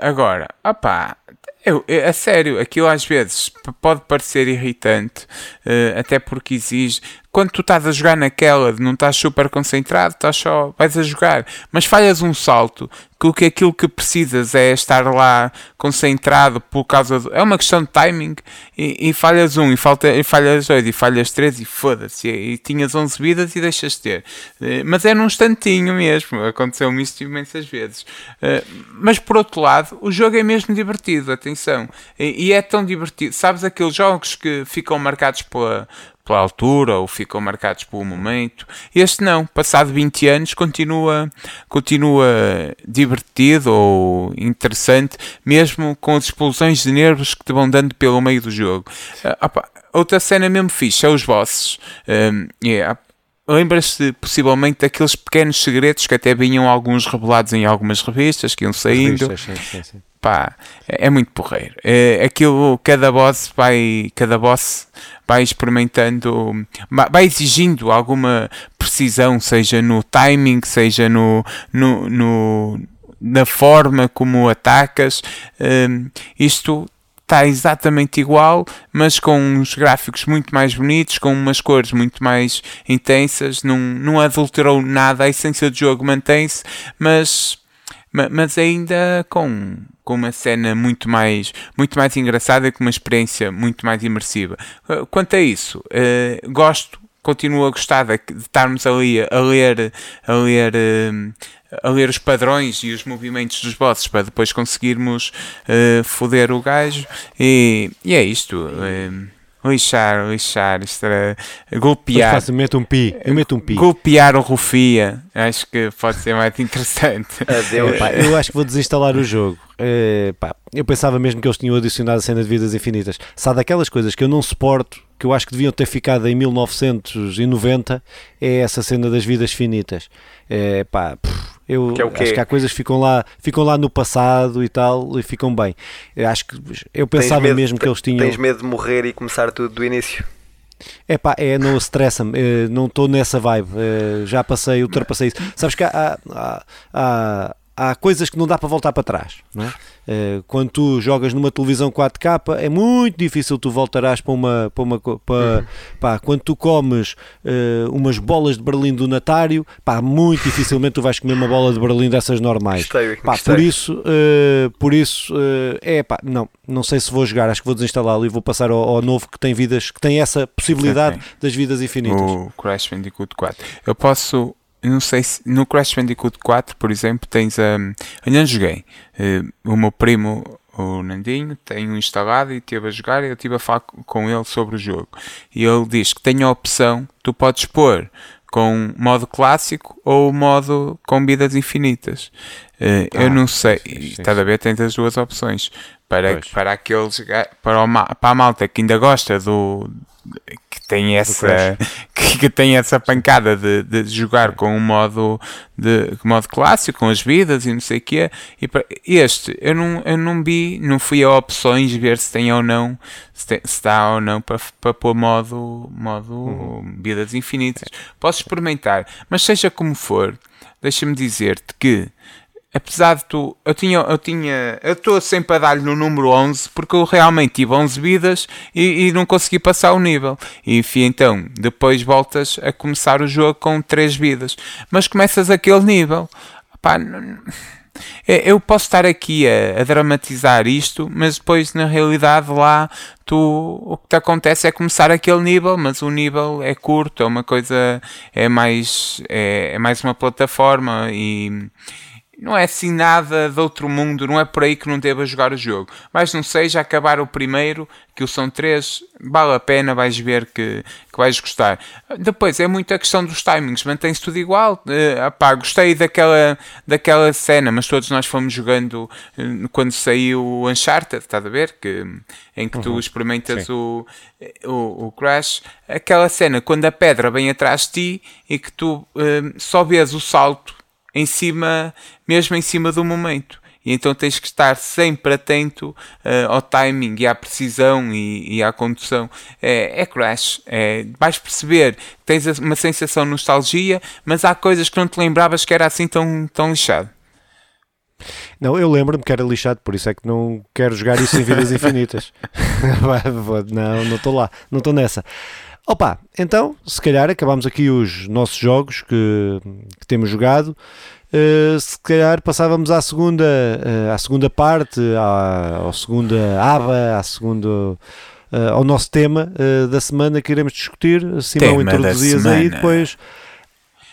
agora, opá eu, a sério, aquilo às vezes pode parecer irritante, uh, até porque exige. Quando tu estás a jogar naquela de não estás super concentrado, estás só, vais a jogar, mas falhas um salto, que, aquilo que precisas é estar lá concentrado por causa do, é uma questão de timing e, e falhas um e, falta, e falhas dois e falhas três e foda-se e, e, tinhas 11 vidas e deixas de ter. Uh, mas é num instantinho mesmo aconteceu-me isso imensas vezes. Uh, mas por outro lado o jogo é mesmo divertido atenção. E, e é tão divertido sabes aqueles jogos que ficam marcados pela pela altura ou ficam marcados pelo momento. Este não, passado 20 anos, continua, continua divertido ou interessante, mesmo com as explosões de nervos que te vão dando pelo meio do jogo. Uh, opa, outra cena mesmo fixe é os bosses. Um, yeah. Lembras-te possivelmente daqueles pequenos segredos que até vinham alguns revelados em algumas revistas que iam saindo? Revistas, sim, sim, sim. Pá, é, é muito porreiro. É, aquilo, cada boss vai, cada boss vai experimentando, vai exigindo alguma precisão, seja no timing, seja no, no, no na forma como atacas. Um, isto está exatamente igual, mas com uns gráficos muito mais bonitos, com umas cores muito mais intensas, não, não adulterou nada, a essência do jogo mantém-se, mas, mas ainda com, com uma cena muito mais, muito mais engraçada e com uma experiência muito mais imersiva. Quanto a isso, uh, gosto continuo a gostar de, estarmos ali a ler, a ler, eh, a ler os padrões e os movimentos dos bosses para depois conseguirmos uh, foder o gajo. E, e é isto. Uh, lixar, lixar, isto era golpear. Faço, meto um pi, eu meto um pi. Golpear o Rufia, acho que pode ser mais interessante. Adeus. eu acho que vou desinstalar o jogo. Pá, eu pensava mesmo que eles tinham adicionado a cena de vidas infinitas. Sabe daquelas coisas que eu não suporto que eu acho que deviam ter ficado em 1990 é essa cena das vidas finitas. É, pá, eu que é acho que há coisas que ficam lá, ficam lá no passado e tal e ficam bem. Eu acho que eu pensava medo, mesmo que eles tinham. Tens medo de morrer e começar tudo do início? É pá, é, não estressa-me, é, não estou nessa vibe, é, já passei, ultrapassei isso. Sabes que há, há, há, há coisas que não dá para voltar para trás. Não é? Eh, quando tu jogas numa televisão 4K, é muito difícil tu voltarás para uma. Para uma para, uhum. pá, quando tu comes uh, umas bolas de berlim do Natário, pá, muito dificilmente tu vais comer uma bola de berlim dessas normais. Gostei, pá, gostei. Por isso, uh, por isso é pá, não, não sei se vou jogar, acho que vou desinstalá-lo e vou passar ao, ao, novo que tem vidas, que tem essa possibilidade das vidas infinitas. O Crash Bandicoot 4. Eu posso não sei se no Crash Bandicoot 4, por exemplo, tens a. Um, eu não joguei. Uh, o meu primo, o Nandinho, tem um instalado e esteve a jogar e eu estive a falar com ele sobre o jogo. E ele diz que tem a opção, tu podes pôr com modo clássico ou modo com vidas infinitas. Uh, ah, eu não sei, está a ver, tens as duas opções. Para, para aqueles para, o, para a malta que ainda gosta do tem essa que, que, tem essa pancada de, de jogar com um modo de modo clássico com as vidas e não sei o que e este eu não eu não vi não fui a opções ver se tem ou não se, tem, se está ou não para, para pôr modo modo uhum. vidas infinitas. Posso experimentar mas seja como for deixa-me dizer-te que apesar de tu, eu tinha, eu tinha, eu estou sempre a dar-lhe no número 11 porque eu realmente tive 11 vidas e, e, não consegui passar o nível. E enfim, então, depois voltas a começar o jogo com 3 vidas, mas começas aquele nível. Pá, é, eu posso estar aqui a, a, dramatizar isto, mas depois na realidade lá tu, o que te acontece é começar aquele nível, mas o nível é curto, é uma coisa, é mais, é, é mais uma plataforma e não é assim nada de outro mundo, não é por aí que não deva jogar o jogo. Mas não seja acabar o primeiro, que o são três, vale a pena, vais ver que, que vais gostar. Depois é muito a questão dos timings, mantém-se tudo igual. Uh, apá, gostei daquela, daquela cena, mas todos nós fomos jogando uh, quando saiu o Uncharted, estás a ver? Que, em que uhum. tu experimentas o, o, o, Crash. Aquela cena quando a pedra vem atrás de ti e que tu uh, só vês o salto em cima, mesmo em cima do momento. E então tens que estar sempre atento uh, ao timing e à precisão e, e à condução. É, é crash. É, vais perceber que tens uma sensação de nostalgia, mas há coisas que não te lembravas que era assim tão, tão lixado. Não, eu lembro-me que era lixado, por isso é que não quero jogar isso em vidas infinitas. não, não estou lá, não estou nessa. Opa, então, se calhar acabamos aqui os nossos jogos que, que temos jogado. Uh, se calhar passávamos à segunda, uh, à segunda parte, à, à segunda aba, à segunda, uh, ao nosso tema da semana que iremos discutir. Simão, introduzias aí depois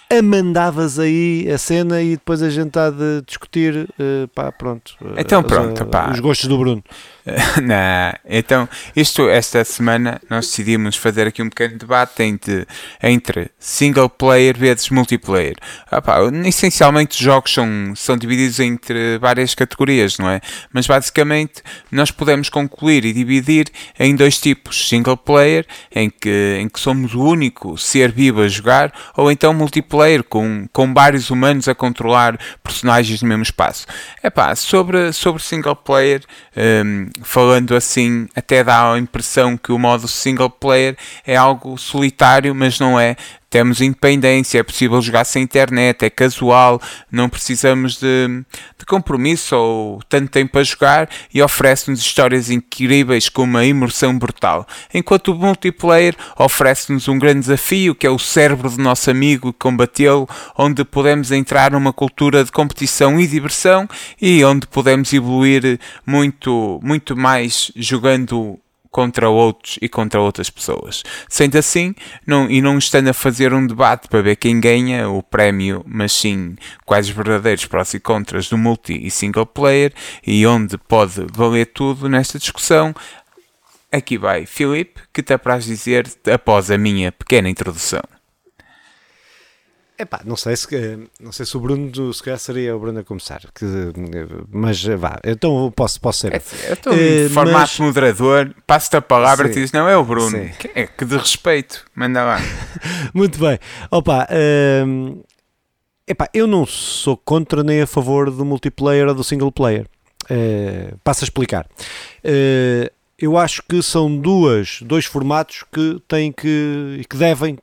amandavas aí a cena e depois a gente há de discutir, pá, pronto. Então pronto, pá. Os gostos do Bruno. Não, então, isto, esta semana nós decidimos fazer aqui um pequeno debate entre, entre single player vezes multiplayer. Ah, pá, essencialmente os jogos são, são divididos entre várias categorias, não é? Mas basicamente nós podemos concluir e dividir em dois tipos: single player, em que, em que somos o único ser vivo a jogar, ou então multiplayer, com, com vários humanos a controlar personagens no mesmo espaço. É pá, sobre, sobre single player. Um, falando assim, até dá a impressão que o modo single player é algo solitário, mas não é. Temos independência, é possível jogar sem internet, é casual, não precisamos de, de compromisso ou tanto tempo a jogar e oferece-nos histórias incríveis com uma imersão brutal. Enquanto o multiplayer oferece-nos um grande desafio que é o cérebro do nosso amigo e combatê-lo, onde podemos entrar numa cultura de competição e diversão e onde podemos evoluir muito, muito mais jogando contra outros e contra outras pessoas. Sendo assim, não, e não estando a fazer um debate para ver quem ganha o prémio, mas sim quais os verdadeiros prós e contras do multi e single player e onde pode valer tudo nesta discussão, aqui vai Filipe, que te apraz dizer após a minha pequena introdução. Epá, não sei se não sei se o Bruno se calhar seria o Bruno a começar, que, mas vá, então posso, posso ser. É, então, uh, formato mas... moderador, passo-te a palavra e dizes, não é o Bruno, que, é, que de respeito, manda lá. Muito bem, opa, uh, epá, eu não sou contra nem a favor do multiplayer ou do single player. Uh, passo a explicar. Uh, eu acho que são duas, dois formatos que têm que, que devem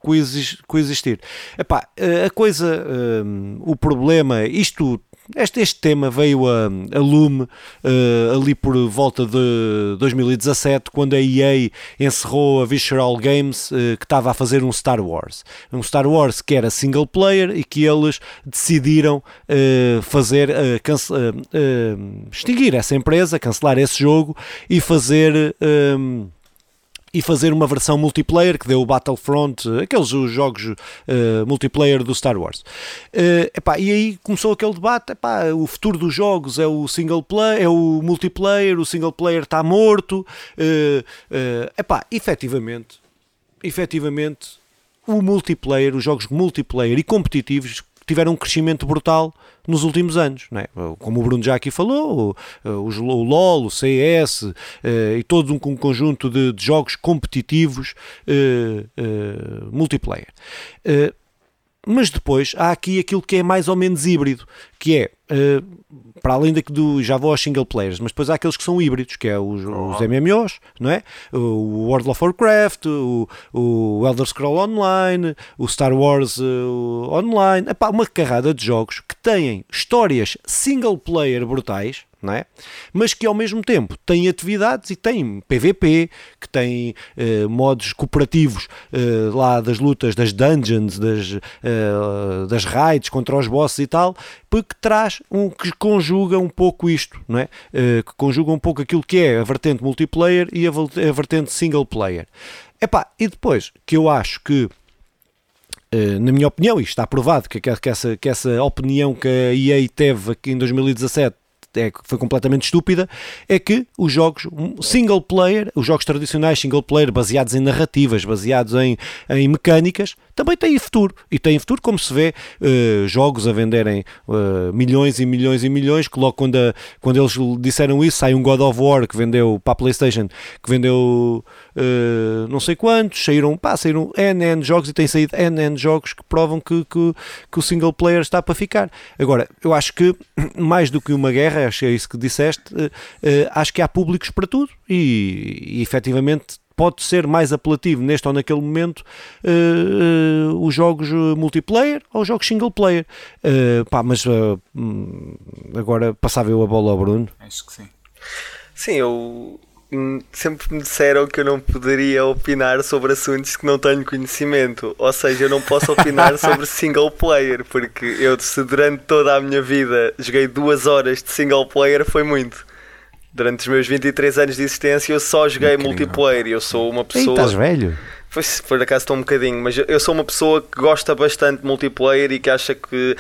coexistir. Epá, a coisa, um, o problema, isto este, este tema veio a, a lume uh, ali por volta de 2017, quando a EA encerrou a Visceral Games, uh, que estava a fazer um Star Wars. Um Star Wars que era single player e que eles decidiram uh, fazer, extinguir essa empresa, cancelar esse jogo e fazer e fazer uma versão multiplayer que deu o Battlefront, aqueles jogos uh, multiplayer do Star Wars. Uh, epá, e aí começou aquele debate: epá, o futuro dos jogos é o single player, é o multiplayer, o single player está morto. Uh, uh, epá, efetivamente, efetivamente, o multiplayer, os jogos multiplayer e competitivos tiveram um crescimento brutal nos últimos anos. É? Como o Bruno já aqui falou, o, o, o LOL, o CS uh, e todo um, um conjunto de, de, jogos competitivos uh, multiplayer. Mas depois há aqui aquilo que é mais ou menos híbrido, que é para além daqui do. Já vou aos single players, mas depois há aqueles que são híbridos, que é os, os MMOs, não é? O World of Warcraft, o, o Elder Scroll Online, o Star Wars uh, Online. Epá, uma carrada de jogos que têm histórias single player brutais não é? Mas que ao mesmo tempo têm atividades e têm PVP, que têm uh, modos cooperativos uh, lá das lutas, das dungeons, das, uh, das raids contra os bosses e tal, porque traz um que conjuga um pouco isto, não é? que conjuga um pouco aquilo que é a vertente multiplayer e a, a vertente single player. Epá, e depois, que eu acho que na minha opinião, e está provado que, que, essa, que essa opinião que a EA teve aqui em 2017 é, foi completamente estúpida, é que os jogos single player, os jogos tradicionais single player, baseados em narrativas, baseados em, em mecânicas, também têm futuro. E têm futuro, como se vê, uh, jogos a venderem uh, milhões e milhões e milhões, que logo quando, a, quando eles disseram isso, sai um God of War que vendeu para a Playstation, que vendeu uh, não sei quantos, saíram, pá, saíram NN jogos e têm saído NN jogos que provam que, que, que o single player está para ficar. Agora, eu acho que mais do que uma guerra, acho que é isso que disseste, acho que há públicos para tudo e, e efetivamente pode ser mais apelativo neste ou naquele momento uh, uh, os jogos multiplayer ou os jogos single player. Uh, pá, mas hum, agora passava eu a bola ao Bruno. Acho que sim. Sim, eu sempre me disseram que eu não poderia opinar sobre assuntos que não tenho conhecimento. Ou seja, eu não posso opinar sobre single player, porque eu se durante toda a minha vida joguei duas horas de single player foi muito. Durante os meus 23 anos de existência eu só joguei Incrível. multiplayer e eu sou uma pessoa. Ei, estás velho? Pois, por acaso estou um bocadinho, mas eu sou uma pessoa que gosta bastante de multiplayer e que acha que,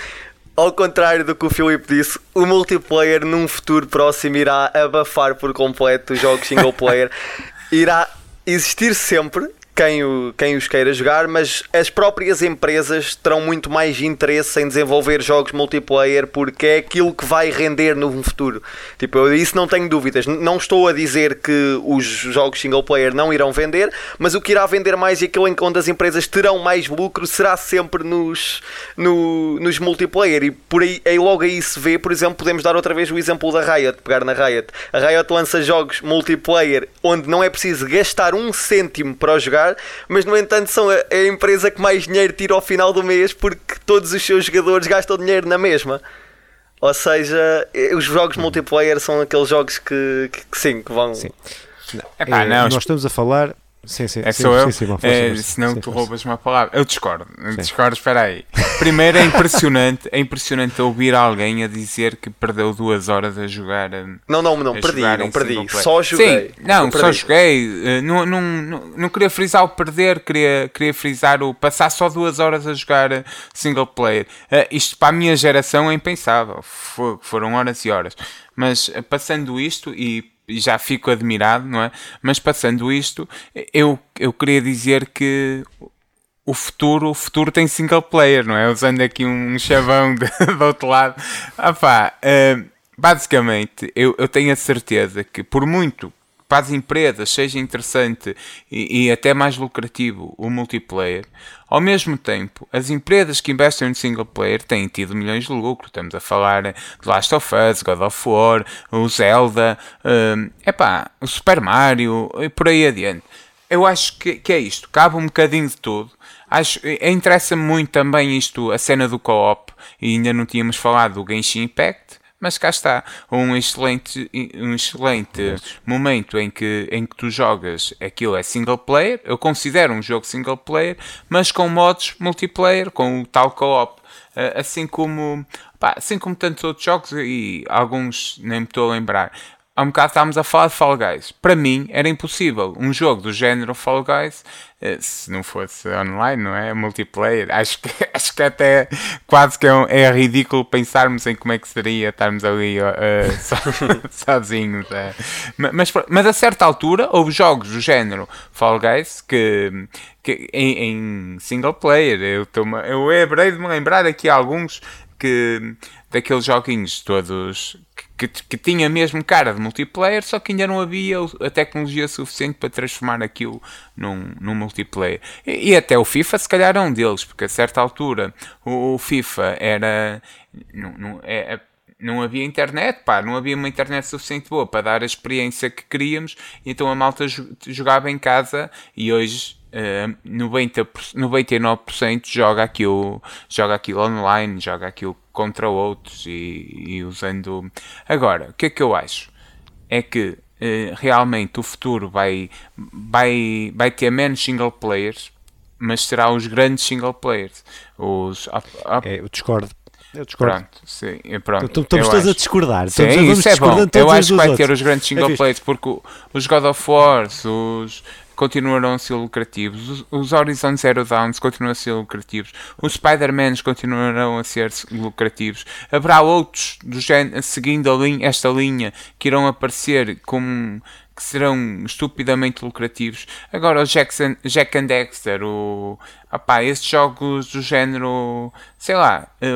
ao contrário do que o Filipe disse, o multiplayer num futuro próximo irá abafar por completo os jogos single player. irá existir sempre, quem, o, quem os queira jogar, mas as próprias empresas terão muito mais interesse em desenvolver jogos multiplayer porque é aquilo que vai render no futuro. Tipo, eu isso não tenho dúvidas. Não estou a dizer que os jogos single player não irão vender, mas o que irá vender mais e aquilo em onde as empresas terão mais lucro será sempre nos, no, nos multiplayer. E por aí, aí logo aí se vê, por exemplo, podemos dar outra vez o exemplo da Riot, pegar na Riot. A Riot lança jogos multiplayer onde não é preciso gastar um cêntimo para jogar jogar, mas no entanto são a, a empresa que mais dinheiro tira ao final do mês porque todos os seus jogadores gastam dinheiro na mesma. Ou seja, eh, os jogos multiplayer são aqueles jogos que, que, que sim, que vão. Sim. Epá, É, não, nós estamos a falar. Sim, sim, É sim, só eu? sim, sim, É, senão Sim, tu roubas uma palavra. Eu discordo. Eu discordo, espera aí. Primeiro é impressionante, é impressionante ouvir alguém a dizer que perdeu duas horas a jogar. hum, Não, não, não, perdi, não perdi. Só joguei. Sim, não, só joguei. eh, Não, não, não, não queria frisar o perder, queria, queria frisar o passar só duas horas a jogar eh, single player. Eh, Isto para a minha geração é impensável. Fo- Foram horas e horas. Mas passando isto e já fico admirado, não é? Mas passando isto, eu, eu queria dizer que o futuro, o futuro tem single player, não é? Usando aqui um chavão de, do outro lado. Ah pá, eh, basicamente, eu, eu tenho a certeza que por muito para as empresas seja interessante e, e até mais lucrativo o multiplayer, ao mesmo tempo, as empresas que investem no single player têm tido milhões de lucro. Estamos a falar de Last of Us, God of War, o Zelda, hum, epá, o Super Mario e por aí adiante. Eu acho que, que é isto, cabe um bocadinho de tudo. Acho, eh, interessa-me muito também isto, a cena do co-op, e ainda não tínhamos falado do Genshin Impact, mas cá está, um excelente, um excelente momento em que, em que tu jogas aquilo é single player, eu considero um jogo single player, mas com modos multiplayer, com o tal co-op. Eh, Assim como, pá, assim como tantos outros jogos e alguns nem me estou a lembrar. Há um bocado estávamos a falar de Fall Guys. Para mim era impossível um jogo do género Fall Guys eh, se não fosse online, não é? Multiplayer. Acho que, acho que até quase que é, um- é ridículo pensarmos em como é que seria estarmos ali eh, so- sozinhos. Ma- Mas, mas a certa altura houve jogos do género Fall Guys que, que em, em single player. Eu, estou-me- eu lembrei de me lembrar aqui alguns que daqueles joguinhos todos que, que, tinha mesmo cara de multiplayer, só que ainda não havia a tecnologia suficiente para transformar aquilo num, num multiplayer. E, e até o FIFA, se calhar, é um deles, porque a certa altura o, o FIFA era. Não, não, é, é- não havia internet, pá, não havia uma internet suficiente boa para dar a experiência que queríamos, então a malta jo- jogava em casa e hoje eh, 90%, 99% joga aquilo, joga aquilo online, joga aquilo contra outros e, e usando. Agora, o que é que eu acho? É que eh, realmente o futuro vai, vai, vai ter menos single players, mas será os grandes single players. Os, É, eu discordo. Eu discordo. Pronto, sim, é pronto. Então, estamos todos a acho. discordar. Sim, Estamos- vamos isso é bom. Eu acho que vai outros. ter os grandes single fixe. players porque os God of War, os continuarão a ser lucrativos, os, Horizon Zero Dawn continuam a ser lucrativos, os Spider-Man continuarão a ser lucrativos. Haverá outros do género, seguindo linha, esta linha que irão aparecer como que serão estupidamente lucrativos. Agora o Jackson, Jack and Dexter, o opá, esses jogos do género, sei lá, eh,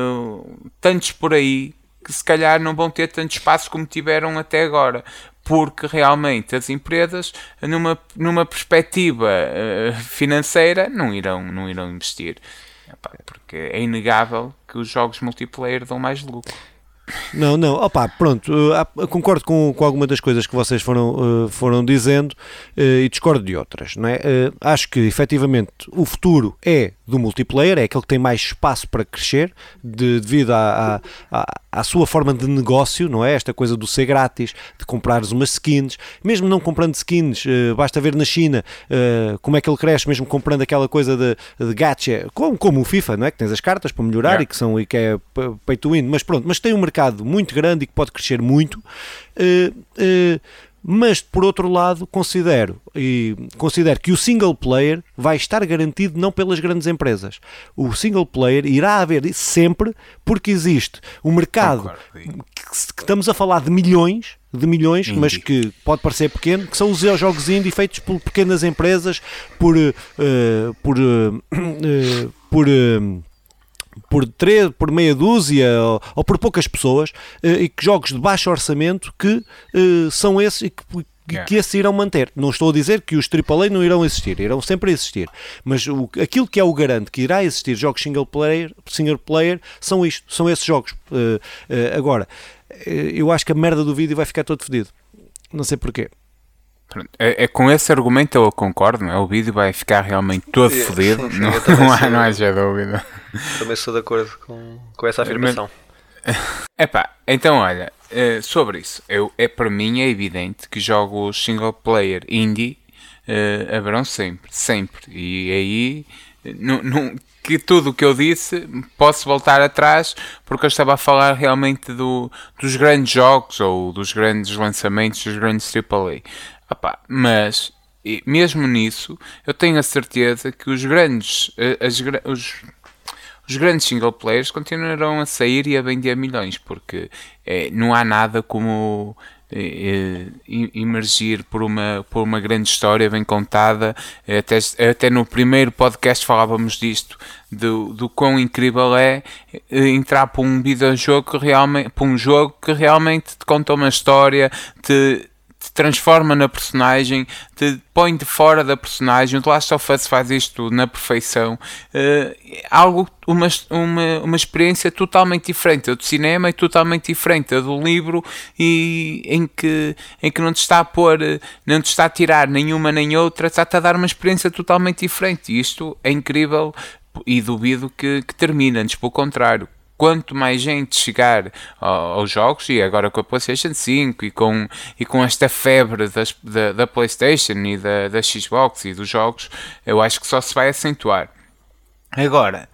tantos por aí que se calhar não vão ter tanto espaço como tiveram até agora. Porque realmente as empresas, numa, numa perspectiva eh, financeira, não irão, não irão investir. Porque é inegável que os jogos multiplayer dão mais lucro. Não, não, opá, pronto, uh, concordo com, com alguma das coisas que vocês foram, uh, foram dizendo uh, e discordo de outras, não é? Acho que efetivamente o futuro é do multiplayer, é aquele que tem mais espaço para crescer de- devido à, à, à- à sua forma de negócio, não é? Esta coisa do ser grátis, de comprares umas skins, mesmo não comprando skins, uh, basta ver na China uh, como é que ele cresce, mesmo comprando aquela coisa de, de gacha, como, como o FIFA, não é? Que tens as cartas para melhorar Yeah. e que são e que é p- pay to win, mas pronto, mas tem um mercado muito grande e que pode crescer muito. eh, mas por outro lado, considero e considero que o single player vai estar garantido não pelas grandes empresas. O single player irá haver sempre porque existe o mercado que, estamos a falar de milhões, de milhões, Indie. mas que pode parecer pequeno, que são os jogos indie feitos por pequenas empresas, por eh, por eh, eh, por por, três, por meia dúzia ou, ou por poucas pessoas eh, e que jogos de baixo orçamento que eh, são esses e que, que- esses irão manter. Não estou a dizer que os AAA não irão existir, irão sempre existir. Mas o, aquilo que é o garante que irá existir jogos single player, single player são isto, são esses jogos. Eh, eh, agora, eh, eu acho que a merda do vídeo vai ficar todo fedido. Não sei porquê. É, é, com esse argumento eu concordo, não é? O vídeo vai ficar realmente todo fodido, não, não, há, não haja dúvida. Também estou de acordo com, com essa afirmação. Epá, então olha, eh, sobre isso, eu, é, para mim é evidente que jogos single player indie uh, haverão sempre, sempre. E aí, não, não, que tudo o que eu disse posso voltar atrás porque eu estava a falar realmente do, dos grandes jogos ou dos grandes lançamentos, dos grandes AAA. Epá, mas mesmo nisso, eu tenho a certeza que os grandes, eh, as, os, os grandes single players continuarão a sair e a vender milhões, porque é, não há nada como é, emergir por uma, por uma grande história bem contada. Até, até no primeiro podcast falávamos disto, do, do quão incrível é entrar para um videojogo que realmente, para um jogo que realmente te conta uma história, te te transforma na personagem, te põe de fora da personagem. O Last of Us faz isto na perfeição. Uh, algo, uma, uma, uma experiência totalmente diferente. A do cinema é totalmente diferente. A do livro e em que, em que não te está a pôr, não te está a tirar nenhuma nem outra, está-te a dar uma experiência totalmente diferente. E isto é incrível e duvido que, que termine, antes pelo contrário quanto mais gente chegar aos jogos, e agora com a PlayStation 5 e com, e com esta febre das, da, da PlayStation e da, da Xbox e dos jogos, eu acho que só se vai acentuar. Agora,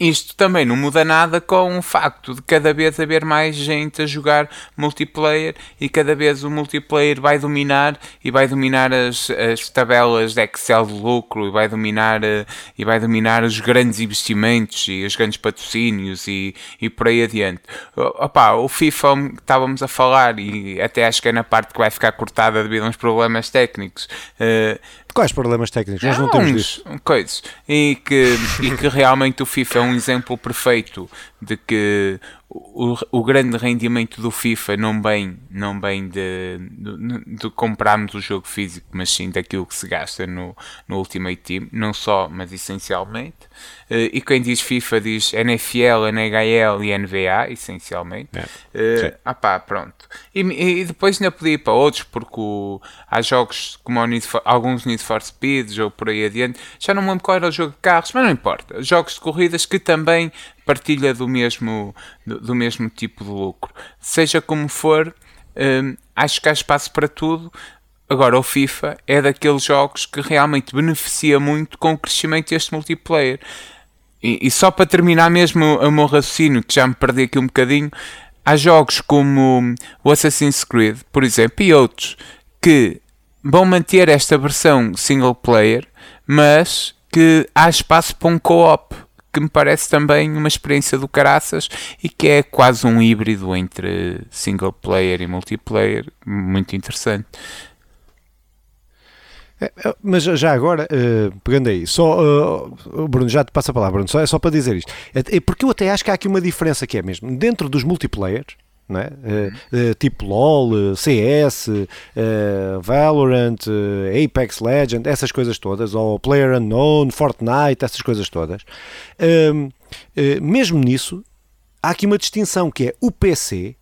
isto também não muda nada com o facto de cada vez haver mais gente a jogar multiplayer e cada vez o multiplayer vai dominar e vai dominar as, as tabelas de Excel de lucro e vai dominar eh, e vai dominar os grandes investimentos e os grandes patrocínios e, e por aí adiante. Opa, o FIFA estávamos a falar e até acho que é na parte que vai ficar cortada devido a uns problemas técnicos. Uh, Quais problemas técnicos? Nós não, não temos disso. Coisas. E que, e que realmente o FIFA é um exemplo perfeito de que o, o grande rendimento do FIFA não vem, não vem de, de, de, comprarmos o jogo físico, mas sim daquilo que se gasta no, no Ultimate Team, não só, mas essencialmente. Uh, e quem diz FIFA diz NFL, NHL e NBA, essencialmente. É. Uh, ah pá, pronto. E, e, depois ainda podia ir para outros, porque o, há jogos como Need for, alguns Need for Speeds ou por aí adiante, já não me lembro qual era o jogo de carros, mas não importa. Jogos de corridas que também partilha do mesmo, do, do mesmo tipo de lucro. Seja como for, hum, acho que há espaço para tudo. Agora, o FIFA é daqueles jogos que realmente beneficia muito com o crescimento deste multiplayer. E, e só para terminar mesmo o meu raciocínio, que já me perdi aqui um bocadinho, há jogos como o Assassin's Creed, por exemplo, e outros, que vão manter esta versão single player, mas que há espaço para um co-op que me parece também uma experiência do caraças e que é quase um híbrido entre single player e multiplayer, muito interessante. É, é mas já agora, uh, pegando aí, só, uh, Bruno, já te passa a palavra, Bruno, só, é só para dizer isto. É, é, porque eu até acho que há aqui uma diferença que é mesmo, dentro dos multiplayers, é? Uh, uh, tipo LOL, uh, CS, Valorant, Apex Legend, essas coisas todas, ou Player Unknown, Fortnite, essas coisas todas. Ehm, mesmo nisso, há aqui uma distinção que é o PC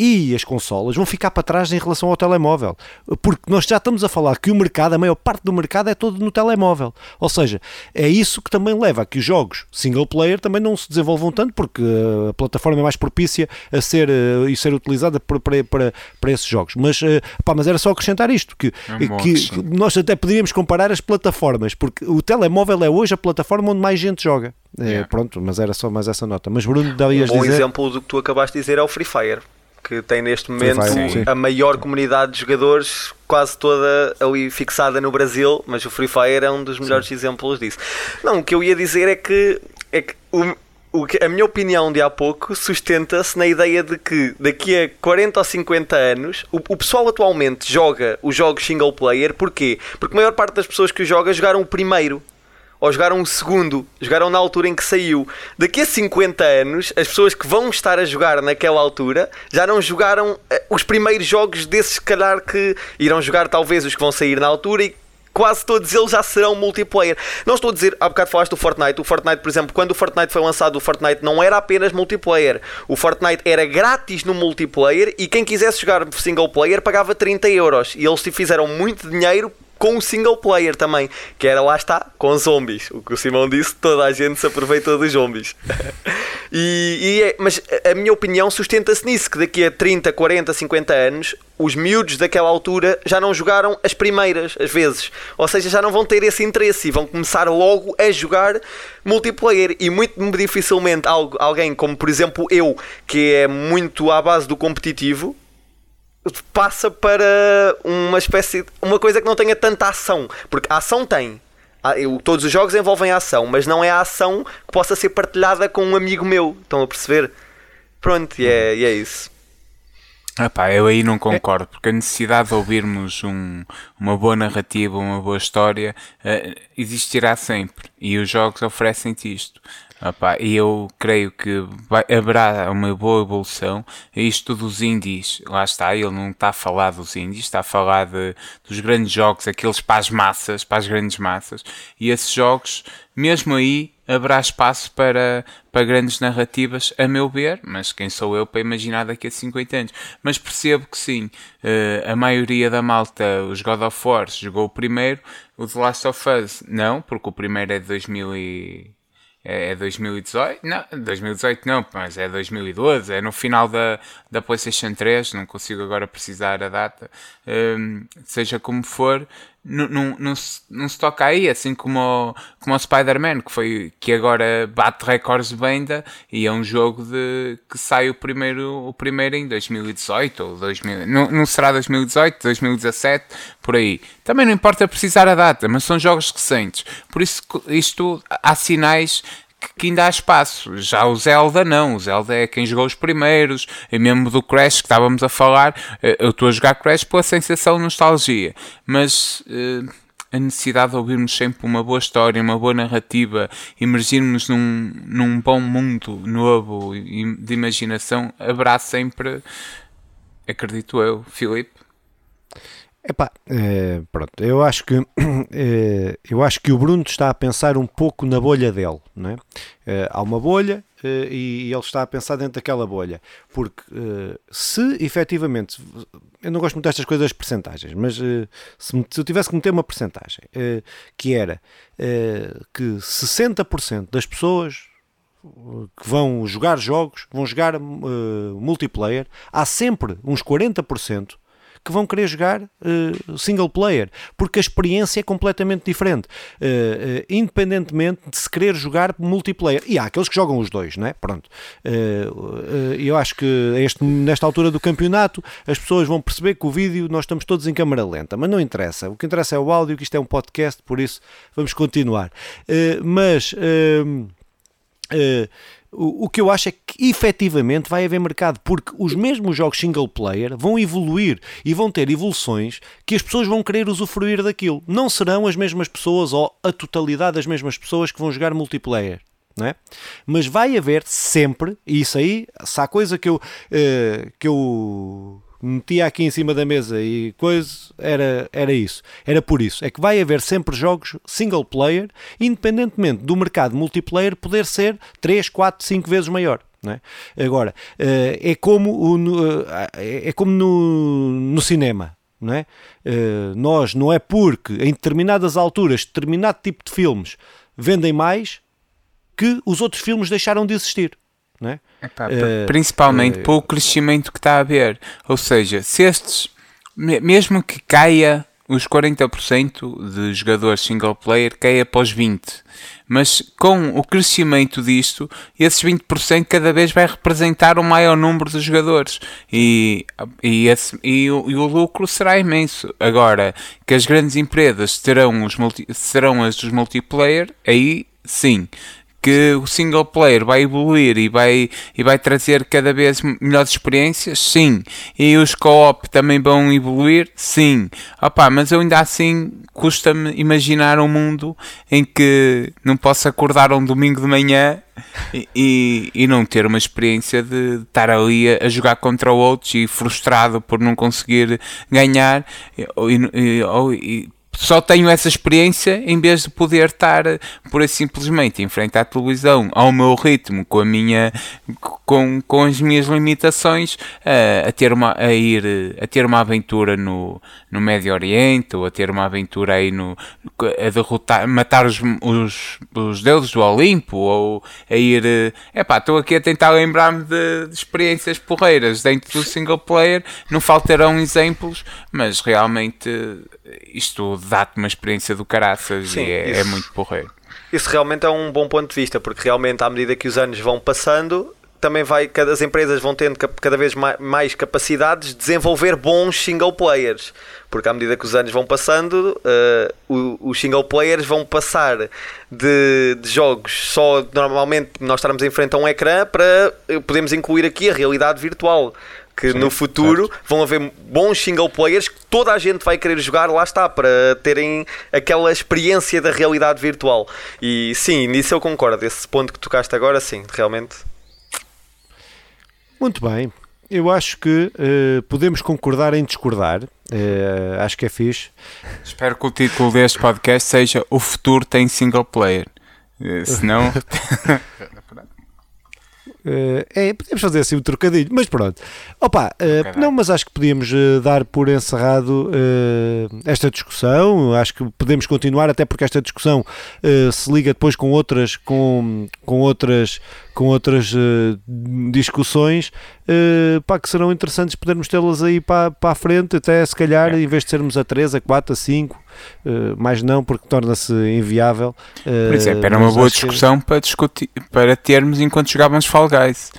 e as consolas vão ficar para trás em relação ao telemóvel, porque nós já estamos a falar que o mercado, a maior parte do mercado é todo no telemóvel. Ou seja, é isso que também leva a que os jogos single player também não se desenvolvam tanto, porque a plataforma é mais propícia a ser uh, e ser utilizada para, para, para esses jogos. Mas, uh, pá, mas era só acrescentar isto, que, é que nós até poderíamos comparar as plataformas, porque o telemóvel é hoje a plataforma onde mais gente joga. É, Pronto, mas era só mais essa nota. Mas Bruno, daí um bom dizer... exemplo do que tu acabaste de dizer é o Free Fire que tem neste momento a maior comunidade de jogadores, quase toda ali fixada no Brasil, mas o Free Fire é um dos melhores Sim. exemplos disso. Não, o que eu ia dizer é que, é que o, o que, a minha opinião de há pouco sustenta-se na ideia de que daqui a 40 ou 50 anos o, o, pessoal atualmente joga os jogos single player, porquê? Porque a maior parte das pessoas que o joga jogaram o primeiro ou jogaram o segundo, jogaram na altura em que saiu. Daqui a 50 anos, as pessoas que vão estar a jogar naquela altura já não jogaram uh, os primeiros jogos desses, se calhar, que irão jogar talvez os que vão sair na altura e quase todos eles já serão multiplayer. Não estou a dizer, há bocado falaste do Fortnite. O Fortnite, por exemplo, quando o Fortnite foi lançado, o Fortnite não era apenas multiplayer. O Fortnite era grátis no multiplayer e quem quisesse jogar single player pagava 30 euros. E eles fizeram muito dinheiro com o single player também, que era lá está, com zombies. O que o Simão disse, toda a gente se aproveitou dos zombies. e, e é, mas a minha opinião sustenta-se nisso, que daqui a 30, 40, 50 anos, os miúdos daquela altura já não jogaram as primeiras, às vezes. Ou seja, já não vão ter esse interesse e vão começar logo a jogar multiplayer. E muito dificilmente alguém como, por exemplo, eu, que é muito à base do competitivo, passa para uma espécie de, uma coisa que não tenha tanta ação, porque a ação tem. todos os jogos envolvem a ação, mas não é a ação que possa ser partilhada com um amigo meu. Estão a perceber? Pronto, e é, e é isso. Epá, eu aí não concordo, porque a necessidade de ouvirmos um, uma boa narrativa, uma boa história, uh, existirá sempre. E os jogos oferecem-te isto. Opa, e eu creio que vai, haverá uma boa evolução. Isto dos indies, lá está, ele não está a falar dos indies, está a falar de, dos grandes jogos, aqueles para as massas, para as grandes massas. E esses jogos, mesmo aí, haverá espaço para, para grandes narrativas, a meu ver, mas quem sou eu para imaginar daqui a 50 anos? Mas percebo que sim, eh, a maioria da malta, os God of War, jogou o primeiro, o The Last of Us não, porque o primeiro é de 2000 e é 2018? É não, 2018 não, mas é 2012, é no final da, da PlayStation 3, não consigo agora precisar a data. Um, seja como for, não, se toca aí, assim como o, como o Spider-Man, que, foi, que agora bate recordes de venda e é um jogo de, que sai o primeiro, o primeiro em 2018 ou 2000, não, não será 2018, 2017, por aí. Também não importa precisar a data, mas são jogos recentes. Por isso, isto há sinais que ainda há espaço. Já o Zelda não. O Zelda é quem jogou os primeiros. E mesmo do Crash que estávamos a falar, eh, eu estou a jogar Crash pela sensação de nostalgia. Mas uh, a necessidade de ouvirmos sempre uma boa história, uma boa narrativa, imergirmos num, num bom mundo novo de imaginação, haverá sempre, acredito eu, Filipe. Epá, é, pronto, eu acho que é, eu acho que o Bruno está a pensar um pouco na bolha dele, não é? é há uma bolha e ele está a pensar dentro daquela bolha, porque se efetivamente, eu não gosto muito destas coisas das percentagens, mas se, se, eu tivesse que meter uma percentagem que era que 60% das pessoas que vão jogar jogos, vão jogar multiplayer, há sempre uns 40% que vão querer jogar uh, single player, porque a experiência é completamente diferente, uh, uh, independentemente de se querer jogar multiplayer. E há aqueles que jogam os dois, não é? Pronto. eu acho que este, nesta altura do campeonato as pessoas vão perceber que o vídeo nós estamos todos em câmara lenta, mas não interessa. O que interessa é o áudio, que isto é um podcast, por isso vamos continuar. mas. Uh, o, que eu acho é que efetivamente vai haver mercado, porque os mesmos jogos single player vão evoluir e vão ter evoluções que as pessoas vão querer usufruir daquilo. Não serão as mesmas pessoas ou a totalidade das mesmas pessoas que vão jogar multiplayer. É? Mas vai haver sempre, e isso aí, se há coisa que eu, uh, que eu metia aqui em cima da mesa e coisa, era, era isso. Era por isso. É que vai haver sempre jogos single player, independentemente do mercado multiplayer poder ser 3, 4, 5 vezes maior. É? Agora, eh, é como, o, eh, é como no, no cinema. Não é? Eh, nós, não é porque em determinadas alturas, determinado tipo de filmes vendem mais que os outros filmes deixaram de existir. Não é? Epá, uh, principalmente uh, pelo crescimento que está a haver. Ou seja, se estes, mesmo que caia os 40% de jogadores single player, caia para os 20%. Mas com o crescimento disto, esses 20% cada vez vai representar um maior número de jogadores. E, e, esse, e, o, e o lucro será imenso. Agora, que as grandes empresas terão, os multi, serão as dos multiplayer, aí sim que o single player vai evoluir e vai, e vai trazer cada vez melhores experiências? Sim. E os co-op também vão evoluir? Sim. Opa, mas eu ainda assim custa-me imaginar um mundo em que não posso acordar um domingo de manhã e, e, e, não ter uma experiência de estar ali a, a, jogar contra outros e frustrado por não conseguir ganhar e, e só tenho essa experiência em vez de poder estar por simplesmente em frente à televisão ao meu ritmo com a minha com, com as minhas limitações a, a ter uma a ir a ter uma aventura no, no Médio Oriente ou a ter uma aventura aí no a derrotar matar os, os, os deuses do Olimpo ou a ir é pá estou aqui a tentar lembrar-me de, de experiências porreiras dentro do single player. Não faltarão exemplos mas realmente isto dá-te uma experiência do caraças Sim, e é, é muito porreiro. Isso realmente é um bom ponto de vista, porque realmente à medida que os anos vão passando, também vai, as empresas vão tendo cada vez mais capacidades de desenvolver bons single players. Porque à medida que os anos vão passando, uh, os single players vão passar de, de, jogos só normalmente nós estarmos em frente a um ecrã para eh, podemos incluir aqui a realidade virtual que Sim, no futuro certo. vão haver bons single players que toda a gente vai querer jogar, lá está, para terem aquela experiência da realidade virtual. E sim, nisso eu concordo. Esse ponto que tocaste agora, sim, realmente. Muito bem. Eu acho que uh, podemos concordar em discordar. Uh, acho que é fixe. Espero que o título deste podcast seja O futuro tem single player. Uh, senão. Uh, é, podemos fazer assim um trocadilho, mas pronto. Opa, uh, não, mas acho que podíamos uh, dar por encerrado esta discussão. Acho que podemos continuar, até porque esta discussão se liga depois com outras, com, com outras, com outras discussões pá, que serão interessantes podermos tê-las aí para, para a frente, até se calhar, é. em vez de sermos a 3, a 4, a 5 uh, mais não, porque torna-se inviável. Uh, Por exemplo, era uma boa discussão que... para, discutir, para termos enquanto jogávamos Fall Guys.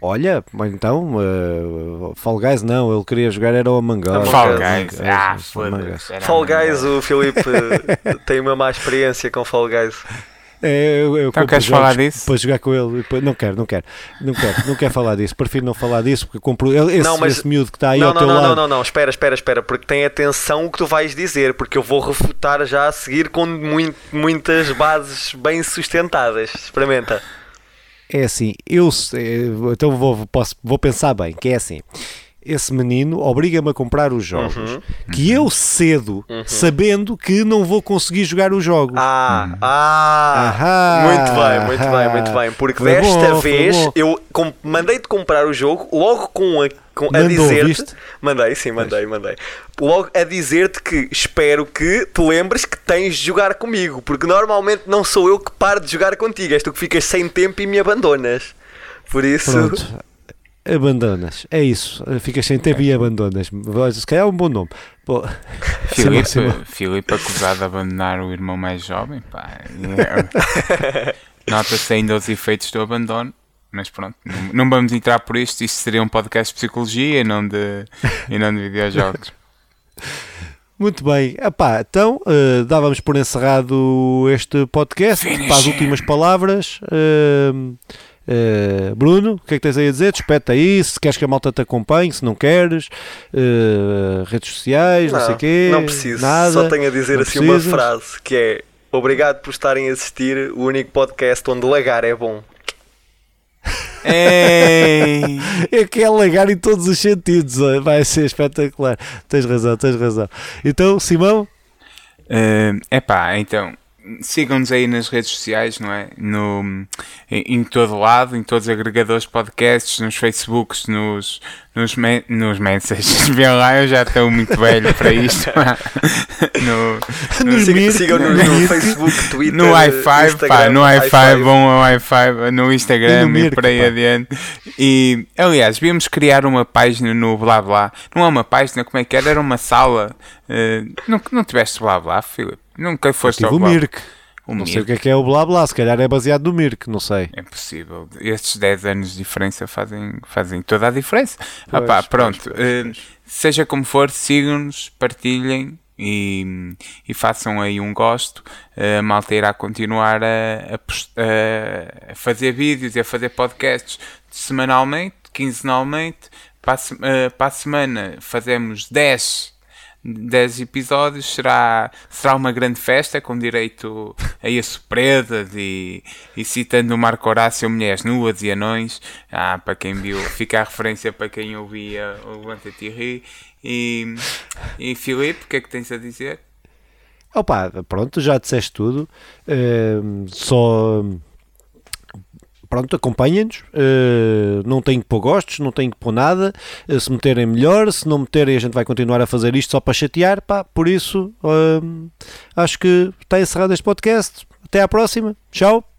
Olha, então, uh, Fall Guys não, ele queria jogar era o Among Us. Fall Guys, ah, foda-se. Fall Guys, o Filipe tem uma má experiência com Fall Guys. É, eu, eu então queres falar disso? Para jogar com ele. Não quero, não quero. Não quero, não quero falar disso. Prefiro não falar disso porque compro esse, não, mas, esse miúdo que está aí não, ao não, teu não, lado. Não, não, não, espera, espera, espera, porque tem atenção o que tu vais dizer, porque eu vou refutar já a seguir com muito, muitas bases bem sustentadas. Experimenta. É assim, eu então vou, posso, vou pensar bem, que é assim esse menino obriga-me a comprar os jogos uhum. que eu cedo, uhum. sabendo que não vou conseguir jogar os jogos. Ah, uhum. ah, muito bem, muito bem, muito bem. Porque desta bom, vez eu mandei-te comprar o jogo logo com a, com, a dizer-te. Mandei, sim, mandei, mandei. Logo a dizer-te que espero que te lembres que tens de jogar comigo, porque normalmente não sou eu que paro de jogar contigo, és tu que ficas sem tempo e me abandonas. Por isso. Pronto abandonas. É isso. Ficas sem tempo e abandonas. Se calhar é um bom nome. Pô, Filipe, Filipe acusado de abandonar o irmão mais jovem. Pá, é- Nota-se ainda os efeitos do abandono. Mas pronto, não, não, vamos entrar por isto. Isto seria um podcast de psicologia e não de, e não de videojogos. Muito bem, Epá, então uh, dávamos por encerrado este podcast Finish. para as últimas palavras. Uh, Uh, Bruno, o que é que tens aí a dizer? Despeta aí, se queres que a malta te acompanhe, se não queres, uh, redes sociais, não, não sei o quê. Não preciso, nada, só tenho a dizer assim precisas. uma frase que é Obrigado por estarem a assistir o único podcast onde lagar é bom. Ei. é que é lagar em todos os sentidos, vai ser espetacular. Tens razão, tens razão. Então, Simão? É uh, pá, então sigam-nos aí nas redes sociais, não é? No, em, em, todo lado, em todos os agregadores de podcasts, nos Facebooks, nos, nos, me, nos mensagens. Vê lá, eu já estou muito velho para isto. no, no, sigam-nos no, no, Facebook, Twitter, no i5, pá, no i5, bom ao i5, no Instagram e, e por aí pá. adiante. E, aliás, devíamos criar uma página no blá blá. Não é uma página, como é que era? Era uma sala. Uh, não, não tiveste blá blá, Filipe? Nunca foste ao o Mirk. O não Mirk. sei o que é que é o blá blá, se calhar é baseado no Mirk, não sei. É possível. Estes 10 anos de diferença fazem, fazem toda a diferença. Pois, ah, pá, pronto. Pois, pois, uh, seja como for, sigam-nos, partilhem e, e, façam aí um gosto. Uh, a malta irá continuar a, a, a, fazer vídeos e a fazer podcasts semanalmente, quinzenalmente. Para a, uh, para a semana fazemos 10 10 episódios será, será uma grande festa com direito a isso surpresas e, e citando o Marco Horácio Mulheres Nuas e Anões ah, para quem viu, fica a referência para quem ouvia o Levanta-te e E, e Filipe, o que é que tens a dizer? Opa, pronto, já disseste tudo. Uh, só pronto, acompanhem-nos, uh, não tenho que pôr gostos, não tenho que pôr nada, uh, se meterem melhor, se não meterem a gente vai continuar a fazer isto só para chatear, pá, por isso uh, acho que está encerrado este podcast, até à próxima, tchau!